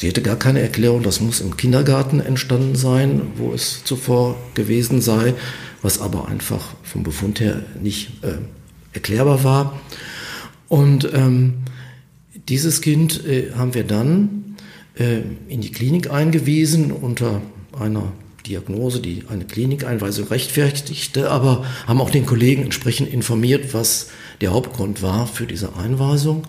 Sie hätte gar keine Erklärung, das muss im Kindergarten entstanden sein, wo es zuvor gewesen sei, was aber einfach vom Befund her nicht äh, erklärbar war. Und ähm, dieses Kind äh, haben wir dann äh, in die Klinik eingewiesen unter einer Diagnose, die eine Klinikeinweisung rechtfertigte, aber haben auch den Kollegen entsprechend informiert, was der Hauptgrund war für diese Einweisung.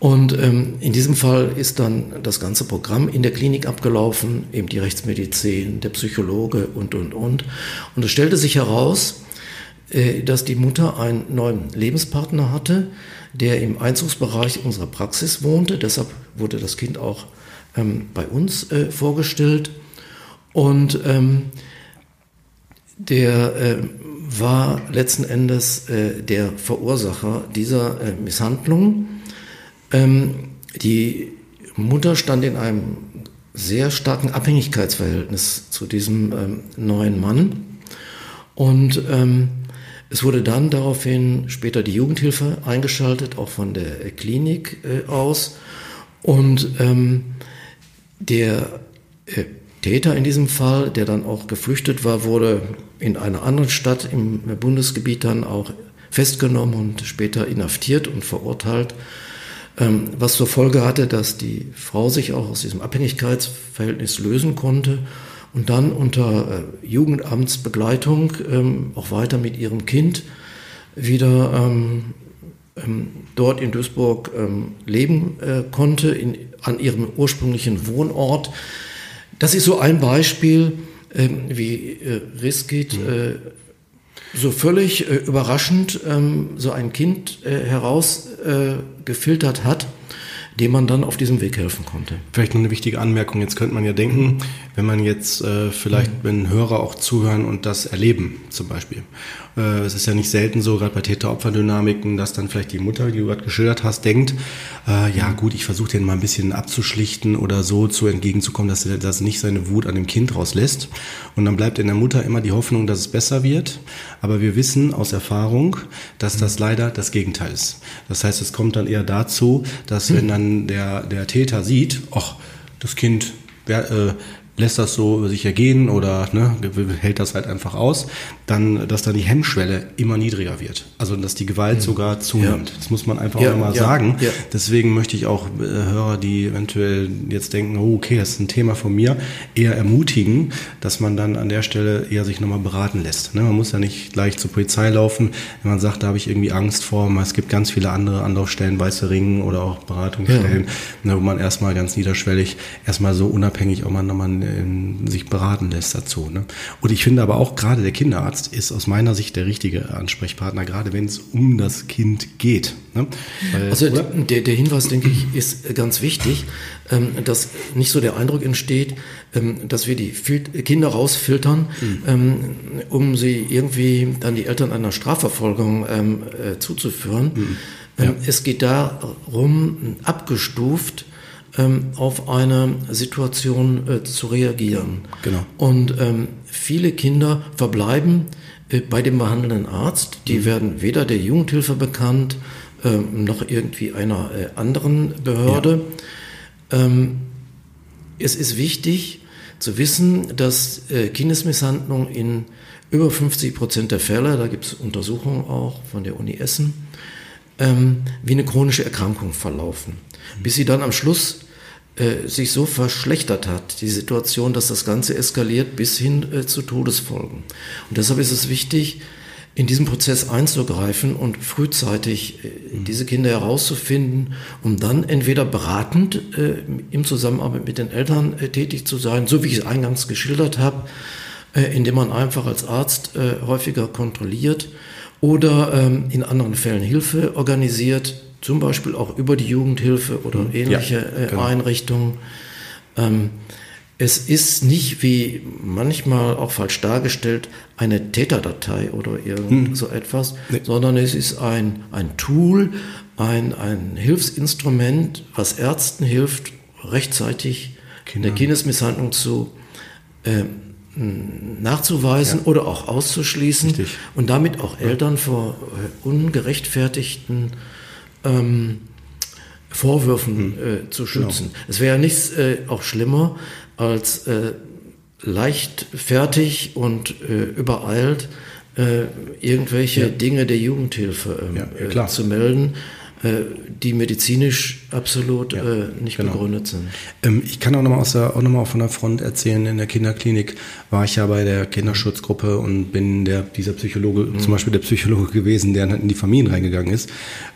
Und ähm, in diesem Fall ist dann das ganze Programm in der Klinik abgelaufen, eben die Rechtsmedizin, der Psychologe und, und, und. Und es stellte sich heraus, äh, dass die Mutter einen neuen Lebenspartner hatte, der im Einzugsbereich unserer Praxis wohnte. Deshalb wurde das Kind auch ähm, bei uns äh, vorgestellt. Und ähm, der äh, war letzten Endes äh, der Verursacher dieser äh, Misshandlung. Ähm, die Mutter stand in einem sehr starken Abhängigkeitsverhältnis zu diesem ähm, neuen Mann. Und ähm, es wurde dann daraufhin später die Jugendhilfe eingeschaltet, auch von der Klinik äh, aus. Und ähm, der äh, Täter in diesem Fall, der dann auch geflüchtet war, wurde in einer anderen Stadt im Bundesgebiet dann auch festgenommen und später inhaftiert und verurteilt was zur Folge hatte, dass die Frau sich auch aus diesem Abhängigkeitsverhältnis lösen konnte und dann unter äh, Jugendamtsbegleitung ähm, auch weiter mit ihrem Kind wieder ähm, ähm, dort in Duisburg ähm, leben äh, konnte, in, an ihrem ursprünglichen Wohnort. Das ist so ein Beispiel, ähm, wie äh, Riskit mhm. äh, so völlig äh, überraschend ähm, so ein Kind äh, herausgefiltert äh, hat dem man dann auf diesem Weg helfen konnte. Vielleicht noch eine wichtige Anmerkung. Jetzt könnte man ja denken, wenn man jetzt äh, vielleicht, mhm. wenn Hörer auch zuhören und das erleben, zum Beispiel. Äh, es ist ja nicht selten so, gerade bei Täter-Opfer-Dynamiken, dass dann vielleicht die Mutter, die du gerade geschildert hast, denkt, äh, ja gut, ich versuche den mal ein bisschen abzuschlichten oder so zu entgegenzukommen, dass er das nicht seine Wut an dem Kind rauslässt. Und dann bleibt in der Mutter immer die Hoffnung, dass es besser wird. Aber wir wissen aus Erfahrung, dass das leider das Gegenteil ist. Das heißt, es kommt dann eher dazu, dass wenn dann der, der Täter sieht, ach, das Kind äh, lässt das so über sich ergehen oder ne, hält das halt einfach aus, dann, dass dann die Hemmschwelle immer niedriger wird. Also, dass die Gewalt mhm. sogar zunimmt. Ja. Das muss man einfach ja, auch mal ja, sagen. Ja. Deswegen möchte ich auch äh, Hörer, die eventuell jetzt denken, oh, okay, das ist ein Thema von mir, eher ermutigen, dass man dann an der Stelle eher sich nochmal beraten lässt. Ne? Man muss ja nicht gleich zur Polizei laufen, wenn man sagt, da habe ich irgendwie Angst vor. Es gibt ganz viele andere Anlaufstellen, Weiße Ringen oder auch Beratungsstellen, ne, wo man erstmal ganz niederschwellig, erstmal so unabhängig auch mal nochmal sich beraten lässt dazu. Ne? Und ich finde aber auch gerade der Kinderarzt ist aus meiner Sicht der richtige Ansprechpartner, gerade wenn es um das Kind geht. Ne? Weil, also der, der Hinweis, denke ich, ist ganz wichtig, ähm, dass nicht so der Eindruck entsteht, ähm, dass wir die Kinder rausfiltern, mhm. ähm, um sie irgendwie dann die Eltern einer Strafverfolgung ähm, äh, zuzuführen. Mhm. Ja. Es geht darum, abgestuft ähm, auf eine Situation äh, zu reagieren. Genau. Und ähm, viele Kinder verbleiben äh, bei dem behandelnden Arzt. Die mhm. werden weder der Jugendhilfe bekannt, äh, noch irgendwie einer äh, anderen Behörde. Ja. Ähm, es ist wichtig zu wissen, dass äh, Kindesmisshandlung in über 50 Prozent der Fälle, da gibt es Untersuchungen auch von der Uni Essen, ähm, wie eine chronische Erkrankung verlaufen. Bis sie dann am Schluss äh, sich so verschlechtert hat, die Situation, dass das Ganze eskaliert bis hin äh, zu Todesfolgen. Und deshalb ist es wichtig, in diesen Prozess einzugreifen und frühzeitig äh, diese Kinder herauszufinden, um dann entweder beratend äh, im Zusammenarbeit mit den Eltern äh, tätig zu sein, so wie ich es eingangs geschildert habe, äh, indem man einfach als Arzt äh, häufiger kontrolliert oder ähm, in anderen Fällen Hilfe organisiert, zum Beispiel auch über die Jugendhilfe oder mhm. ähnliche ja, äh, genau. Einrichtungen. Ähm, es ist nicht wie manchmal auch falsch dargestellt eine Täterdatei oder irgend hm. so etwas, nee. sondern es ist ein, ein Tool, ein, ein Hilfsinstrument, was Ärzten hilft, rechtzeitig Kinder. eine Kindesmisshandlung zu äh, nachzuweisen ja. oder auch auszuschließen Richtig. und damit auch Eltern vor äh, ungerechtfertigten ähm, Vorwürfen hm. äh, zu genau. schützen. Genau. Es wäre nichts äh, auch schlimmer, als äh, leichtfertig und äh, übereilt äh, irgendwelche ja. Dinge der Jugendhilfe ähm, ja, äh, zu melden. Die medizinisch absolut ja, äh, nicht genau. begründet sind. Ähm, ich kann auch nochmal aus der, auch noch mal von der Front erzählen, in der Kinderklinik war ich ja bei der Kinderschutzgruppe und bin der, dieser Psychologe, mhm. zum Beispiel der Psychologe gewesen, der in die Familien reingegangen ist.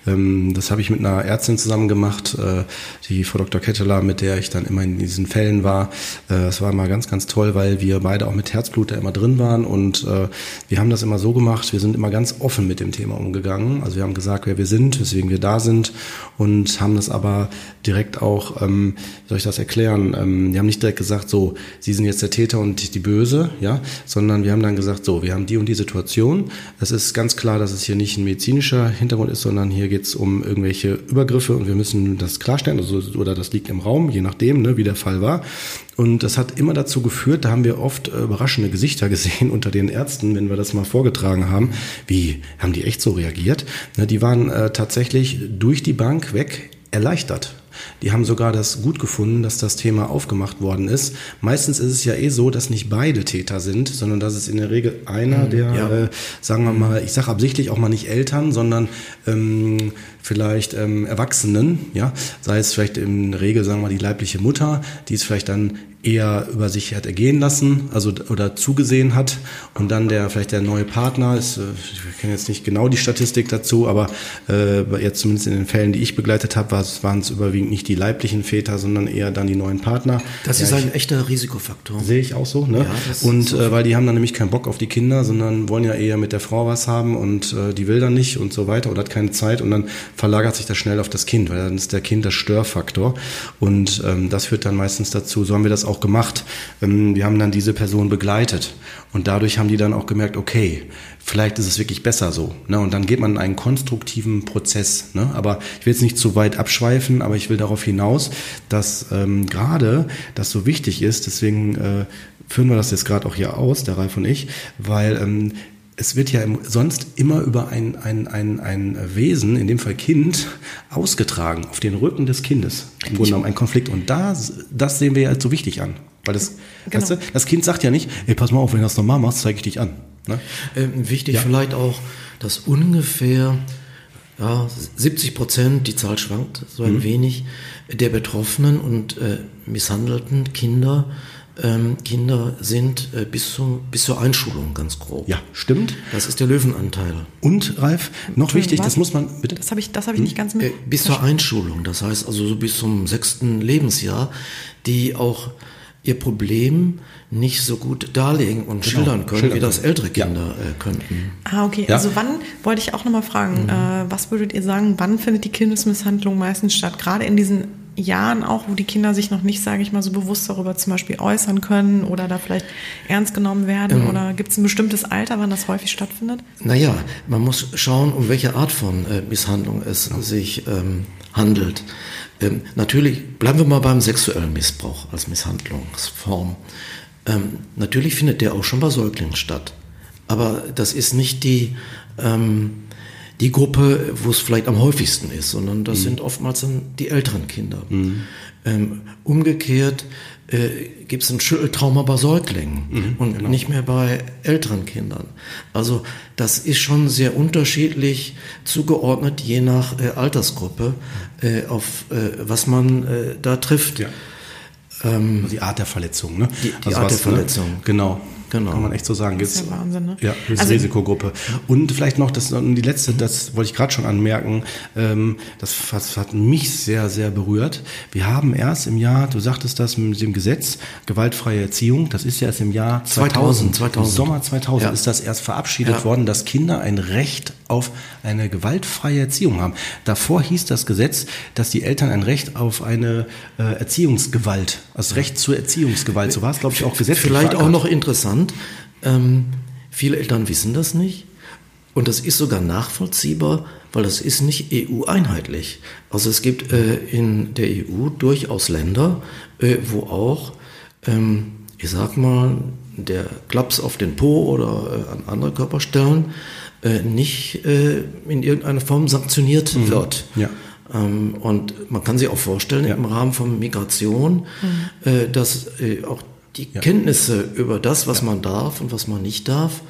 Ähm, das habe ich mit einer Ärztin zusammen gemacht, äh, die Frau Dr. Ketteler, mit der ich dann immer in diesen Fällen war. Äh, das war immer ganz, ganz toll, weil wir beide auch mit Herzblut da immer drin waren und äh, wir haben das immer so gemacht, wir sind immer ganz offen mit dem Thema umgegangen. Also wir haben gesagt, wer wir sind, weswegen wir da sind und haben das aber direkt auch, ähm, wie soll ich das erklären, ähm, die haben nicht direkt gesagt, so, Sie sind jetzt der Täter und die Böse, ja, sondern wir haben dann gesagt, so, wir haben die und die Situation. Es ist ganz klar, dass es hier nicht ein medizinischer Hintergrund ist, sondern hier geht es um irgendwelche Übergriffe und wir müssen das klarstellen, also, oder das liegt im Raum, je nachdem, ne, wie der Fall war. Und das hat immer dazu geführt, da haben wir oft äh, überraschende Gesichter gesehen unter den Ärzten, wenn wir das mal vorgetragen haben. Wie haben die echt so reagiert? Na, die waren äh, tatsächlich durch die Bank weg erleichtert. Die haben sogar das gut gefunden, dass das Thema aufgemacht worden ist. Meistens ist es ja eh so, dass nicht beide Täter sind, sondern dass es in der Regel einer, mhm, der, ja. äh, sagen wir mal, ich sage absichtlich auch mal nicht Eltern, sondern ähm, vielleicht ähm, Erwachsenen, ja, sei es vielleicht in der Regel, sagen wir mal, die leibliche Mutter, die ist vielleicht dann eher über sich hat ergehen lassen, also oder zugesehen hat und dann der vielleicht der neue Partner ist, äh, ich kenne jetzt nicht genau die Statistik dazu, aber äh, jetzt zumindest in den Fällen, die ich begleitet habe, waren es überwiegend nicht die leiblichen Väter, sondern eher dann die neuen Partner. Das ja, ist ein echter Risikofaktor. Sehe ich auch so, ne? Ja, und so. äh, weil die haben dann nämlich keinen Bock auf die Kinder, sondern wollen ja eher mit der Frau was haben und äh, die will dann nicht und so weiter oder hat keine Zeit und dann verlagert sich das schnell auf das Kind, weil dann ist der Kind der Störfaktor und ähm, das führt dann meistens dazu, so haben wir das auch auch gemacht. Ähm, wir haben dann diese Person begleitet und dadurch haben die dann auch gemerkt, okay, vielleicht ist es wirklich besser so. Ne? Und dann geht man in einen konstruktiven Prozess. Ne? Aber ich will jetzt nicht zu weit abschweifen, aber ich will darauf hinaus, dass ähm, gerade das so wichtig ist. Deswegen äh, führen wir das jetzt gerade auch hier aus, der Ralf und ich, weil ähm, es wird ja sonst immer über ein, ein, ein, ein Wesen, in dem Fall Kind, ausgetragen, auf den Rücken des Kindes. Im Grunde genommen ein Konflikt. Und da, das sehen wir ja als so wichtig an. Weil das, genau. weißt du, das Kind sagt ja nicht, ey, pass mal auf, wenn du das normal machst, zeige ich dich an. Ne? Ähm, wichtig ja. vielleicht auch, dass ungefähr ja, 70 Prozent, die Zahl schwankt so ein mhm. wenig, der betroffenen und äh, misshandelten Kinder ähm, Kinder sind äh, bis, zum, bis zur Einschulung ganz grob. Ja, stimmt. Das ist der Löwenanteil. Und Ralf, noch wichtig, was? das muss man bitte. Das habe ich, das habe ich nicht ganz mit. Äh, bis zur Einschulung, das heißt also so bis zum sechsten Lebensjahr, die auch ihr Problem nicht so gut darlegen und genau. schildern können, schildern wie das ältere Kinder ja. äh, könnten. Ah, okay. Ja. Also wann, wollte ich auch nochmal fragen, mhm. äh, was würdet ihr sagen, wann findet die Kindesmisshandlung meistens statt? Gerade in diesen Jahren auch, wo die Kinder sich noch nicht, sage ich mal, so bewusst darüber zum Beispiel äußern können oder da vielleicht ernst genommen werden? Ähm, oder gibt es ein bestimmtes Alter, wann das häufig stattfindet? Naja, man muss schauen, um welche Art von äh, Misshandlung es sich ähm, handelt. Ähm, natürlich bleiben wir mal beim sexuellen Missbrauch als Misshandlungsform. Ähm, natürlich findet der auch schon bei Säuglingen statt. Aber das ist nicht die ähm, die Gruppe, wo es vielleicht am häufigsten ist, sondern das mhm. sind oftmals dann die älteren Kinder. Mhm. Ähm, umgekehrt äh, gibt es ein Schütteltrauma bei Säuglingen mhm, und genau. nicht mehr bei älteren Kindern. Also das ist schon sehr unterschiedlich zugeordnet, je nach äh, Altersgruppe, äh, auf äh, was man äh, da trifft. Ja. Ähm, die Art der Verletzung, ne? Die, die also Art was, der ne? Verletzung. Ne? Genau. Genau. Kann man echt so sagen. Das ist ja Wahnsinn, ne? Ja, also, Risikogruppe. Und vielleicht noch das, die letzte, das wollte ich gerade schon anmerken, ähm, das, das hat mich sehr, sehr berührt. Wir haben erst im Jahr, du sagtest das mit dem Gesetz, gewaltfreie Erziehung, das ist ja erst im Jahr 2000. 2000, 2000. Im Sommer 2000 ja. ist das erst verabschiedet ja. worden, dass Kinder ein Recht auf eine gewaltfreie Erziehung haben. Davor hieß das Gesetz, dass die Eltern ein Recht auf eine äh, Erziehungsgewalt, also Recht zur Erziehungsgewalt, so war es, glaube ich, auch gesetzlich. Vielleicht verankert. auch noch interessant, ähm, viele Eltern wissen das nicht. Und das ist sogar nachvollziehbar, weil das ist nicht EU-einheitlich. Also es gibt äh, in der EU durchaus Länder, äh, wo auch, ähm, ich sag mal, der Klaps auf den Po oder äh, an andere Körperstellen äh, nicht äh, in irgendeiner Form sanktioniert mhm. wird. Ja. Ähm, und man kann sich auch vorstellen, ja. im Rahmen von Migration, mhm. äh, dass äh, auch die ja. Kenntnisse über das, was man darf und was man nicht darf,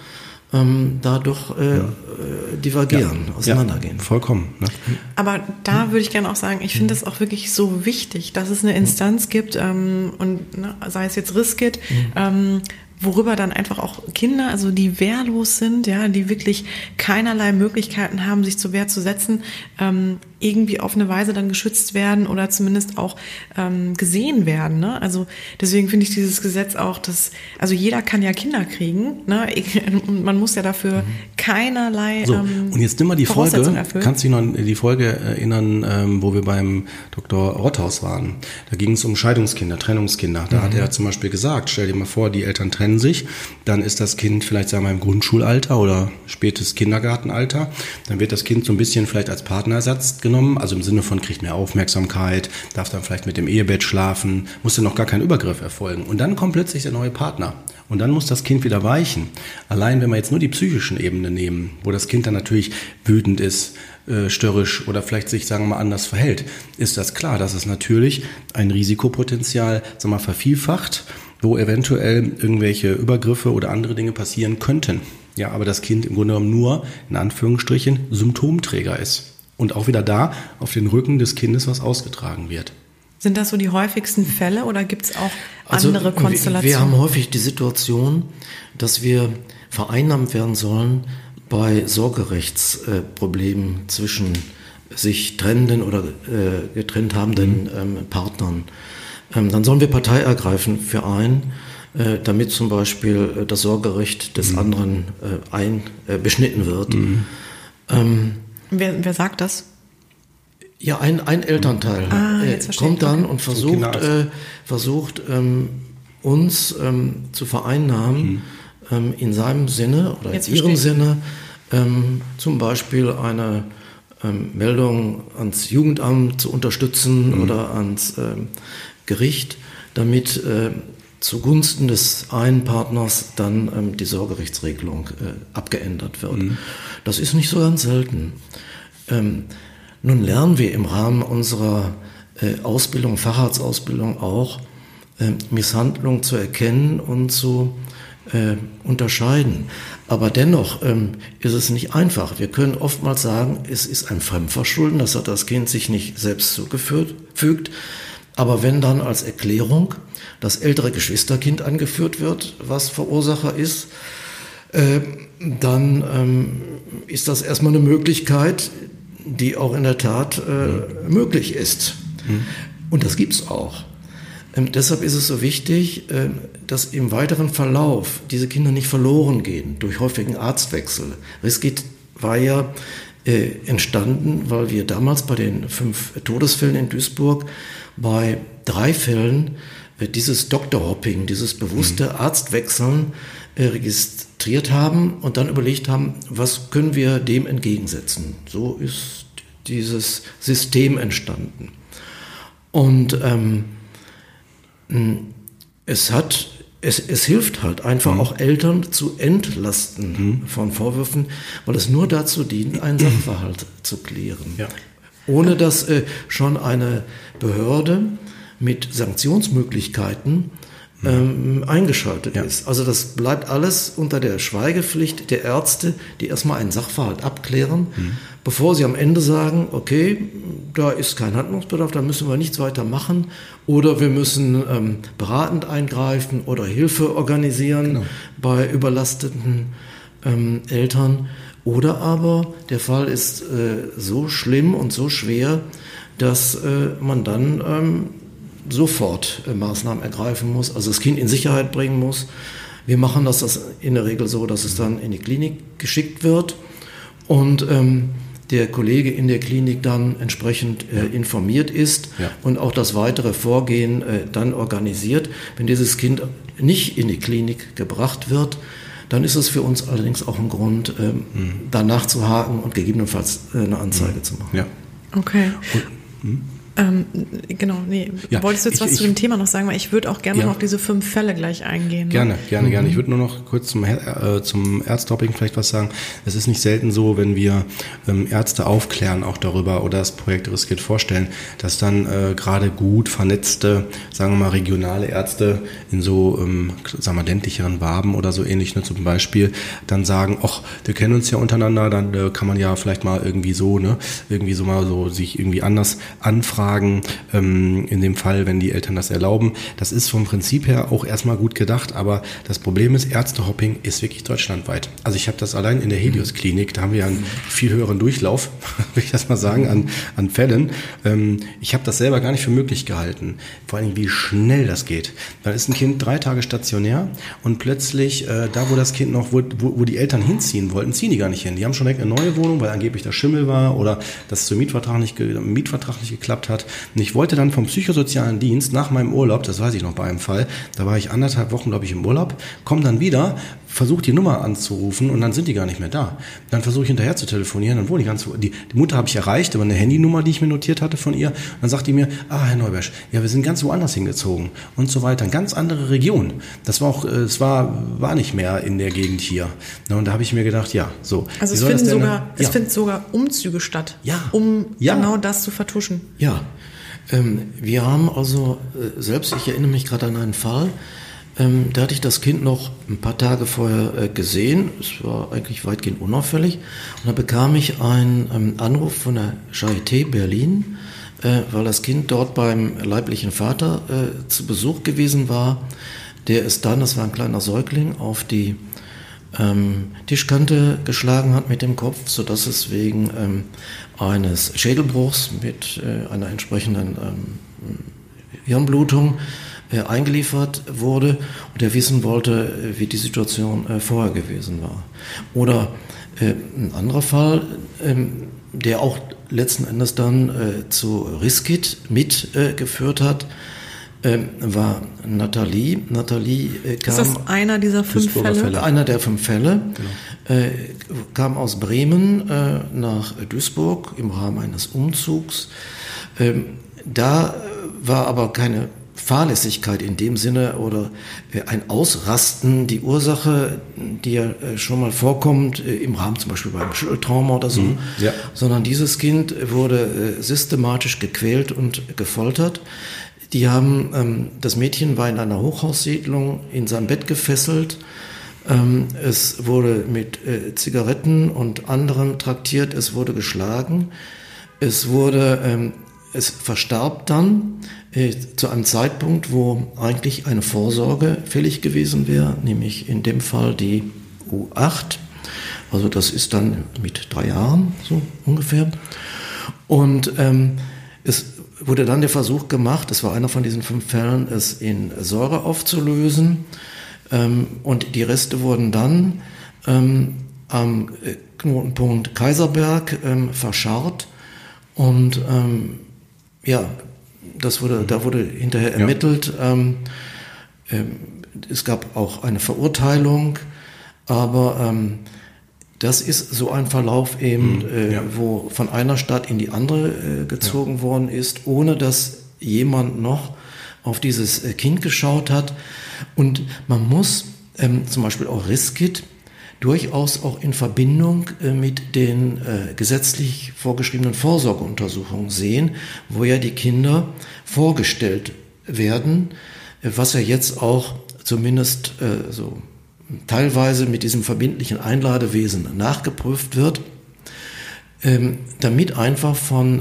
ähm, da doch äh, ja. Äh, divergieren, ja. auseinandergehen. vollkommen. Ne? Aber da würde ich gerne auch sagen, ich finde es auch wirklich so wichtig, dass es eine Instanz gibt ähm, und ne, sei es jetzt Riskit, mhm. ähm, worüber dann einfach auch Kinder, also die wehrlos sind, ja, die wirklich keinerlei Möglichkeiten haben, sich zur Wehr zu setzen, ähm, irgendwie auf eine Weise dann geschützt werden oder zumindest auch ähm, gesehen werden. Ne? Also deswegen finde ich dieses Gesetz auch, dass also jeder kann ja Kinder kriegen, ne? und man muss ja dafür mhm. keinerlei. So, ähm, und jetzt nimm mal die Folge. Kannst du dich noch an die Folge erinnern, ähm, wo wir beim Dr. Rotthaus waren? Da ging es um Scheidungskinder, Trennungskinder. Da mhm. hat er zum Beispiel gesagt: Stell dir mal vor, die Eltern trennen sich, dann ist das Kind vielleicht sagen wir im Grundschulalter oder spätes Kindergartenalter. Dann wird das Kind so ein bisschen vielleicht als Partnerersatz genommen genommen, also im Sinne von kriegt mehr Aufmerksamkeit, darf dann vielleicht mit dem Ehebett schlafen, muss dann noch gar kein Übergriff erfolgen. Und dann kommt plötzlich der neue Partner. Und dann muss das Kind wieder weichen. Allein wenn wir jetzt nur die psychischen Ebenen nehmen, wo das Kind dann natürlich wütend ist, äh, störrisch oder vielleicht sich, sagen wir mal, anders verhält, ist das klar, dass es natürlich ein Risikopotenzial, sagen wir mal, vervielfacht, wo eventuell irgendwelche Übergriffe oder andere Dinge passieren könnten. Ja, aber das Kind im Grunde genommen nur, in Anführungsstrichen, Symptomträger ist und auch wieder da auf den Rücken des Kindes was ausgetragen wird. Sind das so die häufigsten Fälle oder gibt es auch also andere Konstellationen? Wir, wir haben häufig die Situation, dass wir vereinnahmt werden sollen bei Sorgerechtsproblemen zwischen sich trennenden oder äh, getrennt habenden mhm. ähm, Partnern. Ähm, dann sollen wir Partei ergreifen für einen, äh, damit zum Beispiel äh, das Sorgerecht des mhm. anderen äh, ein, äh, beschnitten wird. Mhm. Ähm, wer, wer sagt das? Ja, ein, ein Elternteil ah, äh, kommt dann okay. und versucht, äh, versucht ähm, uns ähm, zu vereinnahmen mhm. ähm, in seinem Sinne oder jetzt in ihrem Sinne, ähm, zum Beispiel eine ähm, Meldung ans Jugendamt zu unterstützen mhm. oder ans ähm, Gericht, damit äh, zugunsten des einen Partners dann ähm, die Sorgerechtsregelung äh, abgeändert wird. Mhm. Das ist nicht so ganz selten. Ähm, nun lernen wir im Rahmen unserer äh, Ausbildung, Facharztausbildung auch, äh, Misshandlung zu erkennen und zu äh, unterscheiden. Aber dennoch ähm, ist es nicht einfach. Wir können oftmals sagen, es ist ein Fremdverschulden, das hat das Kind sich nicht selbst zugefügt. Aber wenn dann als Erklärung das ältere Geschwisterkind angeführt wird, was Verursacher ist, äh, dann ähm, ist das erstmal eine Möglichkeit, die auch in der Tat äh, möglich ist. Mhm. Und das gibt's auch. Ähm, deshalb ist es so wichtig, äh, dass im weiteren Verlauf diese Kinder nicht verloren gehen durch häufigen Arztwechsel. Geht, war ja äh, entstanden, weil wir damals bei den fünf Todesfällen in Duisburg bei drei Fällen äh, dieses Doktorhopping, dieses bewusste mhm. Arztwechseln äh, registriert haben und dann überlegt haben, was können wir dem entgegensetzen. So ist dieses System entstanden. Und ähm, es hat es, es hilft halt einfach mhm. auch Eltern zu entlasten mhm. von Vorwürfen, weil es nur dazu dient, einen Sachverhalt zu klären. Ja. Ohne dass äh, schon eine Behörde mit Sanktionsmöglichkeiten ähm, eingeschaltet ja. ist. Also das bleibt alles unter der Schweigepflicht der Ärzte, die erstmal einen Sachverhalt abklären, mhm. Bevor sie am Ende sagen, okay, da ist kein Handlungsbedarf, da müssen wir nichts weiter machen oder wir müssen ähm, beratend eingreifen oder Hilfe organisieren genau. bei überlasteten ähm, Eltern. Oder aber der Fall ist äh, so schlimm und so schwer, dass äh, man dann ähm, sofort äh, Maßnahmen ergreifen muss, also das Kind in Sicherheit bringen muss. Wir machen das, das in der Regel so, dass es dann in die Klinik geschickt wird und ähm, der Kollege in der Klinik dann entsprechend äh, informiert ist ja. und auch das weitere Vorgehen äh, dann organisiert. Wenn dieses Kind nicht in die Klinik gebracht wird, dann ist es für uns allerdings auch ein Grund, ähm, mhm. danach zu haken und gegebenenfalls äh, eine Anzeige mhm. zu machen. Ja. Okay. Und, hm? Ähm, genau, nee. Ja, Wolltest du jetzt ich, was ich, zu dem Thema noch sagen? Weil ich würde auch gerne ja. noch auf diese fünf Fälle gleich eingehen. Ne? Gerne, gerne, mhm. gerne. Ich würde nur noch kurz zum, äh, zum Ärztopping vielleicht was sagen. Es ist nicht selten so, wenn wir ähm, Ärzte aufklären auch darüber oder das Projekt riskiert vorstellen, dass dann äh, gerade gut vernetzte, sagen wir mal regionale Ärzte in so, ähm, sagen wir ländlicheren Waben oder so ähnlich, ne, zum Beispiel, dann sagen, ach, wir kennen uns ja untereinander, dann äh, kann man ja vielleicht mal irgendwie so, ne, irgendwie so mal so sich irgendwie anders anfragen Fragen, ähm, in dem Fall, wenn die Eltern das erlauben. Das ist vom Prinzip her auch erstmal gut gedacht, aber das Problem ist, Ärztehopping ist wirklich deutschlandweit. Also ich habe das allein in der Helios-Klinik, da haben wir ja einen viel höheren Durchlauf, will ich das mal sagen, an, an Fällen. Ähm, ich habe das selber gar nicht für möglich gehalten. Vor allem, wie schnell das geht. Dann ist ein Kind drei Tage stationär und plötzlich, äh, da wo das Kind noch, wo, wo, wo die Eltern hinziehen wollten, ziehen die gar nicht hin. Die haben schon direkt eine neue Wohnung, weil angeblich der Schimmel war oder das zum Mietvertrag nicht, Mietvertrag nicht geklappt hat hat. Und ich wollte dann vom psychosozialen Dienst nach meinem Urlaub, das weiß ich noch bei einem Fall, da war ich anderthalb Wochen, glaube ich, im Urlaub, komme dann wieder, versuche die Nummer anzurufen und dann sind die gar nicht mehr da. Dann versuche ich hinterher zu telefonieren, dann wohne ich ganz, die, die Mutter habe ich erreicht, aber eine Handynummer, die ich mir notiert hatte von ihr. Und dann sagt die mir, ah, Herr Neubersch, ja, wir sind ganz woanders hingezogen und so weiter. Eine ganz andere Region. Das war auch, äh, es war, war nicht mehr in der Gegend hier. Und da habe ich mir gedacht, ja, so. Also es finden sogar, ja. es finden sogar Umzüge statt. Ja. Um ja. genau das zu vertuschen. Ja. Ähm, wir haben also äh, selbst, ich erinnere mich gerade an einen Fall, ähm, da hatte ich das Kind noch ein paar Tage vorher äh, gesehen. Es war eigentlich weitgehend unauffällig. Und da bekam ich einen ähm, Anruf von der Charité Berlin, äh, weil das Kind dort beim leiblichen Vater äh, zu Besuch gewesen war. Der es dann, das war ein kleiner Säugling, auf die ähm, Tischkante geschlagen hat mit dem Kopf, sodass es wegen ähm, eines Schädelbruchs mit äh, einer entsprechenden ähm, Hirnblutung eingeliefert wurde und er wissen wollte, äh, wie die Situation äh, vorher gewesen war. Oder äh, ein anderer Fall, ähm, der auch letzten Endes dann äh, zu Riskit mitgeführt hat, ähm, war Nathalie. Nathalie äh, kam. Ist das einer dieser fünf Fälle? Fälle? Einer der fünf Fälle. Genau. Äh, kam aus Bremen äh, nach Duisburg im Rahmen eines Umzugs. Ähm, da war aber keine Fahrlässigkeit in dem Sinne oder äh, ein Ausrasten die Ursache, die ja äh, schon mal vorkommt äh, im Rahmen zum Beispiel beim Schultrauma oder so, mhm, ja. sondern dieses Kind wurde systematisch gequält und gefoltert. Die haben, ähm, das Mädchen war in einer Hochhaussiedlung in sein Bett gefesselt. Ähm, es wurde mit äh, Zigaretten und anderem traktiert. Es wurde geschlagen. Es wurde, ähm, es verstarb dann zu einem Zeitpunkt, wo eigentlich eine Vorsorge fällig gewesen wäre, nämlich in dem Fall die U8. Also das ist dann mit drei Jahren so ungefähr. Und ähm, es wurde dann der Versuch gemacht, es war einer von diesen fünf Fällen, es in Säure aufzulösen. Ähm, und die Reste wurden dann ähm, am äh, Knotenpunkt Kaiserberg ähm, verscharrt. Und ähm, ja, das wurde, da wurde hinterher ermittelt. Ja. Ähm, ähm, es gab auch eine Verurteilung, aber das ist so ein Verlauf eben, mhm, äh, ja. wo von einer Stadt in die andere äh, gezogen ja. worden ist, ohne dass jemand noch auf dieses äh, Kind geschaut hat. Und man muss ähm, zum Beispiel auch Riskit durchaus auch in Verbindung äh, mit den äh, gesetzlich vorgeschriebenen Vorsorgeuntersuchungen sehen, wo ja die Kinder vorgestellt werden, äh, was ja jetzt auch zumindest so teilweise mit diesem verbindlichen Einladewesen nachgeprüft wird, ähm, damit einfach von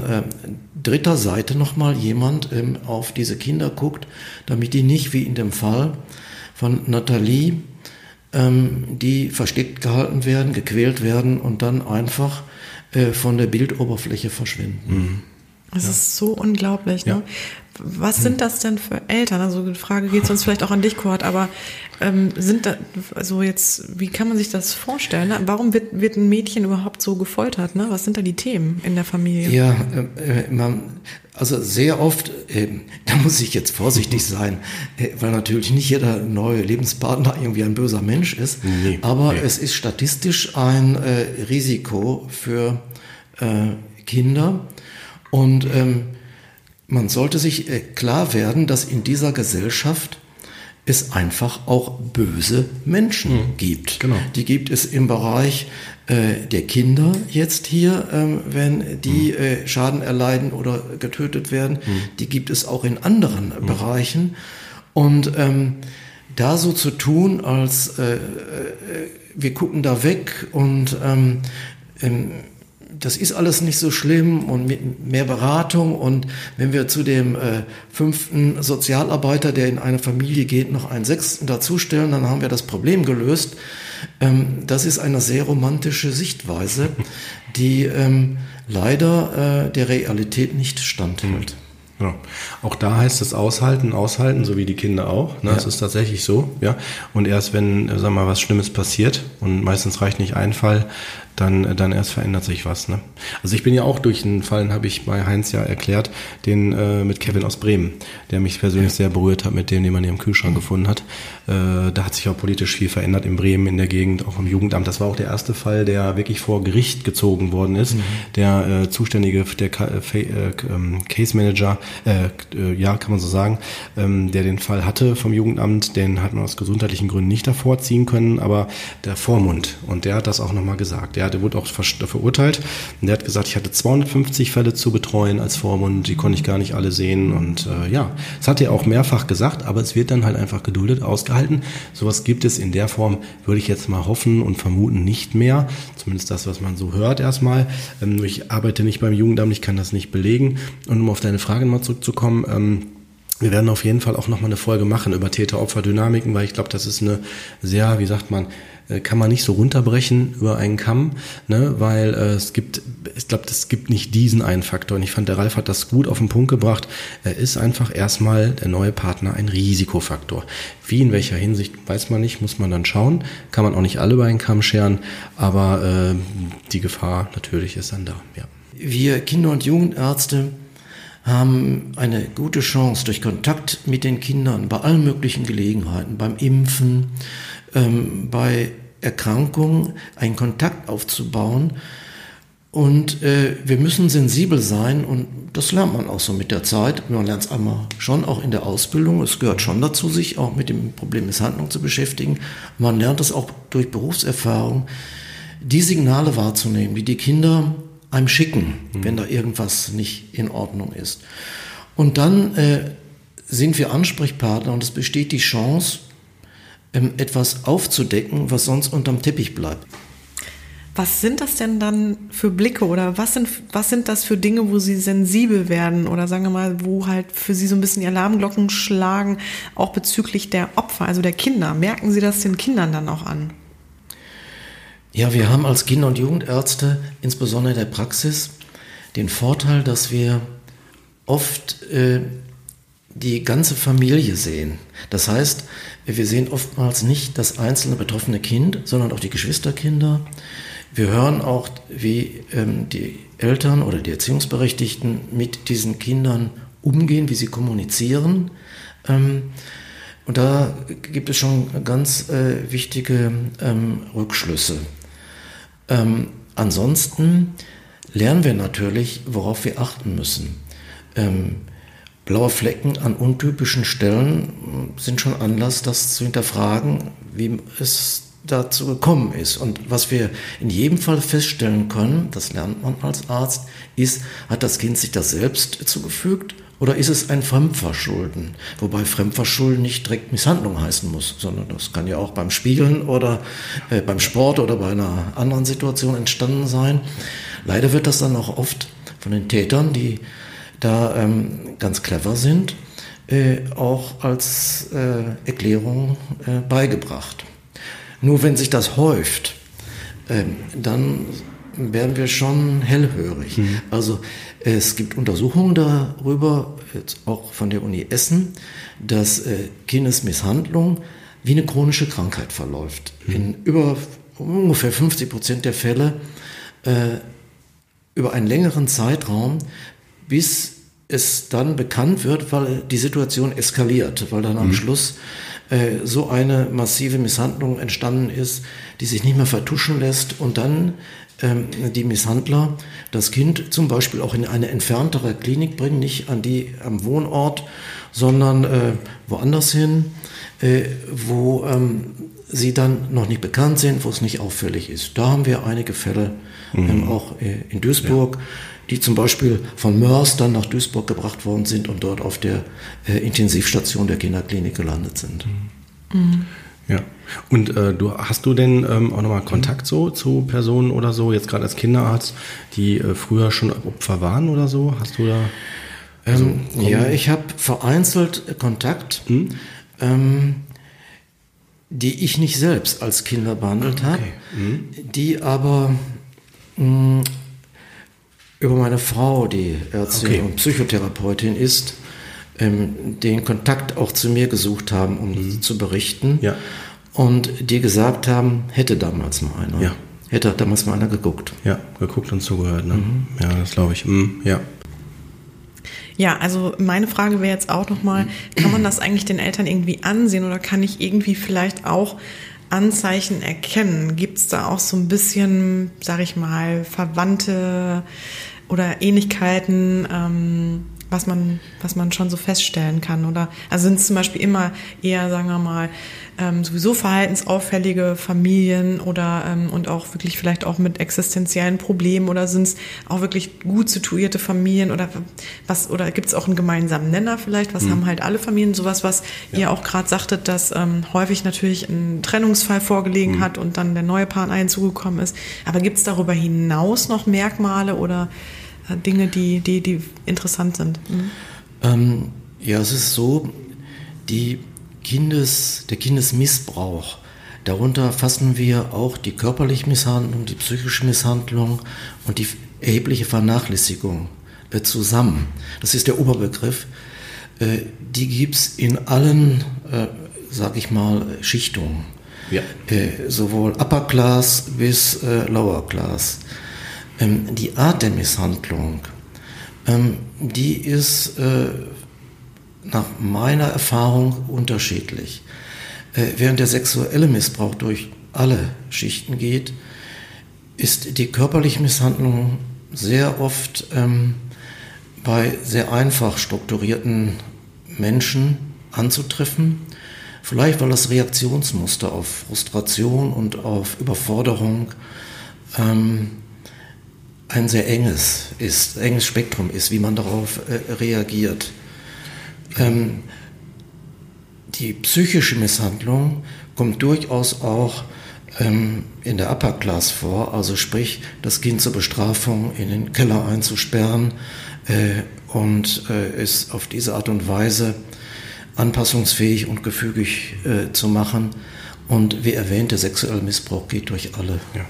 dritter Seite nochmal jemand ähm, auf diese Kinder guckt, damit die nicht wie in dem Fall von Nathalie, ähm, die versteckt gehalten werden, gequält werden und dann einfach äh, von der Bildoberfläche verschwinden. Mhm. Das ja. ist so unglaublich. Ne? Ja. Was sind das denn für Eltern? Also die Frage geht sonst vielleicht auch an dich, Kurt, aber ähm, sind da, also jetzt, wie kann man sich das vorstellen? Warum wird, wird ein Mädchen überhaupt so gefoltert? Ne? Was sind da die Themen in der Familie? Ja, äh, man, also sehr oft, äh, da muss ich jetzt vorsichtig sein, äh, weil natürlich nicht jeder neue Lebenspartner irgendwie ein böser Mensch ist, nee, aber nee. es ist statistisch ein äh, Risiko für äh, Kinder und ähm, man sollte sich äh, klar werden, dass in dieser Gesellschaft es einfach auch böse Menschen mhm. gibt. Genau. Die gibt es im Bereich äh, der Kinder jetzt hier, ähm, wenn die mhm. äh, Schaden erleiden oder getötet werden. Mhm. Die gibt es auch in anderen mhm. Bereichen. Und ähm, da so zu tun, als äh, äh wir gucken da weg und ähm, ähm das ist alles nicht so schlimm und mit mehr Beratung und wenn wir zu dem äh, fünften Sozialarbeiter, der in eine Familie geht, noch einen sechsten dazustellen, dann haben wir das Problem gelöst. Ähm, das ist eine sehr romantische Sichtweise, die ähm, leider äh, der Realität nicht standhält. Ja. Auch da heißt es aushalten, aushalten, so wie die Kinder auch. Ne? Ja. Das ist tatsächlich so, ja. Und erst wenn, äh, sag mal, was Schlimmes passiert, und meistens reicht nicht ein Fall, dann, dann erst verändert sich was. Ne? Also ich bin ja auch durch einen Fall, habe ich bei Heinz ja erklärt, den äh, mit Kevin aus Bremen, der mich persönlich sehr berührt hat, mit dem, den man hier im Kühlschrank gefunden hat. Äh, da hat sich auch politisch viel verändert in Bremen, in der Gegend, auch im Jugendamt. Das war auch der erste Fall, der wirklich vor Gericht gezogen worden ist. Mhm. Der äh, zuständige, der äh, äh, ähm, Case Manager, äh, äh, ja, kann man so sagen, ähm, der den Fall hatte vom Jugendamt, den hat man aus gesundheitlichen Gründen nicht davor ziehen können, aber der Vormund, und der hat das auch nochmal gesagt. Der der, der wurde auch verurteilt. Und der hat gesagt, ich hatte 250 Fälle zu betreuen als Vormund, die konnte ich gar nicht alle sehen. Und äh, ja, das hat er auch mehrfach gesagt, aber es wird dann halt einfach geduldet, ausgehalten. Sowas gibt es in der Form, würde ich jetzt mal hoffen und vermuten, nicht mehr. Zumindest das, was man so hört erstmal. Ähm, ich arbeite nicht beim Jugendamt, ich kann das nicht belegen. Und um auf deine Frage mal zurückzukommen, ähm, wir werden auf jeden Fall auch nochmal eine Folge machen über Täter-Opfer-Dynamiken, weil ich glaube, das ist eine sehr, wie sagt man, kann man nicht so runterbrechen über einen Kamm, ne? weil äh, es gibt, ich glaube, es gibt nicht diesen einen Faktor. Und ich fand, der Ralf hat das gut auf den Punkt gebracht. Er ist einfach erstmal der neue Partner ein Risikofaktor. Wie, in welcher Hinsicht, weiß man nicht, muss man dann schauen. Kann man auch nicht alle über einen Kamm scheren, aber äh, die Gefahr natürlich ist dann da, ja. Wir Kinder- und Jugendärzte haben eine gute Chance durch Kontakt mit den Kindern bei allen möglichen Gelegenheiten, beim Impfen, ähm, bei Erkrankungen, einen Kontakt aufzubauen. Und äh, wir müssen sensibel sein und das lernt man auch so mit der Zeit. Man lernt es einmal schon auch in der Ausbildung. Es gehört schon dazu, sich auch mit dem Problem Misshandlung zu beschäftigen. Man lernt es auch durch Berufserfahrung, die Signale wahrzunehmen, die die Kinder einem schicken, mhm. wenn da irgendwas nicht in Ordnung ist. Und dann äh, sind wir Ansprechpartner und es besteht die Chance, etwas aufzudecken, was sonst unterm Teppich bleibt. Was sind das denn dann für Blicke oder was sind, was sind das für Dinge, wo Sie sensibel werden oder sagen wir mal, wo halt für Sie so ein bisschen die Alarmglocken schlagen, auch bezüglich der Opfer, also der Kinder? Merken Sie das den Kindern dann auch an? Ja, wir haben als Kinder- und Jugendärzte, insbesondere in der Praxis, den Vorteil, dass wir oft äh, die ganze Familie sehen. Das heißt, wir sehen oftmals nicht das einzelne betroffene Kind, sondern auch die Geschwisterkinder. Wir hören auch, wie ähm, die Eltern oder die Erziehungsberechtigten mit diesen Kindern umgehen, wie sie kommunizieren. Ähm, und da gibt es schon ganz äh, wichtige ähm, Rückschlüsse. Ähm, ansonsten lernen wir natürlich, worauf wir achten müssen. Blaue Flecken an untypischen Stellen sind schon Anlass, das zu hinterfragen, wie es dazu gekommen ist. Und was wir in jedem Fall feststellen können, das lernt man als Arzt, ist, hat das Kind sich das selbst zugefügt oder ist es ein Fremdverschulden? Wobei Fremdverschulden nicht direkt Misshandlung heißen muss, sondern das kann ja auch beim Spiegeln oder äh, beim Sport oder bei einer anderen Situation entstanden sein. Leider wird das dann auch oft von den Tätern, die da ähm, ganz clever sind, äh, auch als äh, Erklärung äh, beigebracht. Nur wenn sich das häuft, ähm, dann werden wir schon hellhörig. Mhm. Also es gibt Untersuchungen darüber, auch von der Uni Essen, dass äh, Kindesmisshandlung wie eine chronische Krankheit verläuft. Mhm. In über ungefähr 50 Prozent der Fälle äh, über einen längeren Zeitraum, bis es dann bekannt wird, weil die Situation eskaliert, weil dann am mhm. Schluss äh, so eine massive Misshandlung entstanden ist, die sich nicht mehr vertuschen lässt und dann ähm, die Misshandler das Kind zum Beispiel auch in eine entferntere Klinik bringen, nicht an die am Wohnort, sondern äh, woanders hin, äh, wo ähm, sie dann noch nicht bekannt sind, wo es nicht auffällig ist. Da haben wir einige Fälle mhm. ähm, auch äh, in Duisburg. Ja die zum Beispiel von Mörs dann nach Duisburg gebracht worden sind und dort auf der äh, Intensivstation der Kinderklinik gelandet sind. Mhm. Ja. Und äh, du hast du denn ähm, auch nochmal Kontakt so zu Personen oder so, jetzt gerade als Kinderarzt, die äh, früher schon Opfer waren oder so? Hast du da? Also, ähm, ja, ich habe vereinzelt Kontakt, hm? ähm, die ich nicht selbst als Kinder behandelt okay. habe, hm? die aber mh, hm, über meine Frau, die Ärztin okay. und Psychotherapeutin ist, ähm, den Kontakt auch zu mir gesucht haben, um mhm. zu berichten. Ja. Und die gesagt haben, hätte damals mal einer. Ja. Hätte damals mal einer geguckt. Ja, geguckt und zugehört. Ne? Mhm. Ja, das glaube ich. Mhm, ja. Ja, also meine Frage wäre jetzt auch nochmal, kann man das eigentlich den Eltern irgendwie ansehen oder kann ich irgendwie vielleicht auch Anzeichen erkennen? Gibt es da auch so ein bisschen, sag ich mal, Verwandte oder Ähnlichkeiten? Ähm, was man, was man schon so feststellen kann? Oder also sind es zum Beispiel immer eher, sagen wir mal, ähm, sowieso verhaltensauffällige Familien oder ähm, und auch wirklich vielleicht auch mit existenziellen Problemen oder sind es auch wirklich gut situierte Familien oder was oder gibt es auch einen gemeinsamen Nenner vielleicht? Was hm. haben halt alle Familien? Sowas, was ja. ihr auch gerade sagtet, dass ähm, häufig natürlich ein Trennungsfall vorgelegen hm. hat und dann der neue Partner hinzugekommen ist. Aber gibt es darüber hinaus noch Merkmale oder äh, Dinge, die, die, die interessant sind? Mhm. Ja, es ist so, die Kindes, der Kindesmissbrauch, darunter fassen wir auch die körperliche Misshandlung, die psychische Misshandlung und die erhebliche Vernachlässigung äh, zusammen. Das ist der Oberbegriff. Äh, die gibt es in allen, äh, sag ich mal, Schichtungen. Ja. Sowohl Upper Class bis Lower Class. Ähm, die Art der Misshandlung, ähm, die ist nach meiner Erfahrung unterschiedlich. Äh, während der sexuelle Missbrauch durch alle Schichten geht, ist die körperliche Misshandlung sehr oft ähm, bei sehr einfach strukturierten Menschen anzutreffen. Vielleicht weil das Reaktionsmuster auf Frustration und auf Überforderung ähm, ein sehr enges ist, enges Spektrum ist, wie man darauf äh, reagiert. Ähm, die psychische Misshandlung kommt durchaus auch ähm, in der Upper Class vor, also sprich, das Kind zur Bestrafung in den Keller einzusperren äh, und äh, es auf diese Art und Weise anpassungsfähig und gefügig äh, zu machen. Und wie erwähnt, der sexuelle Missbrauch geht durch alle. Ja.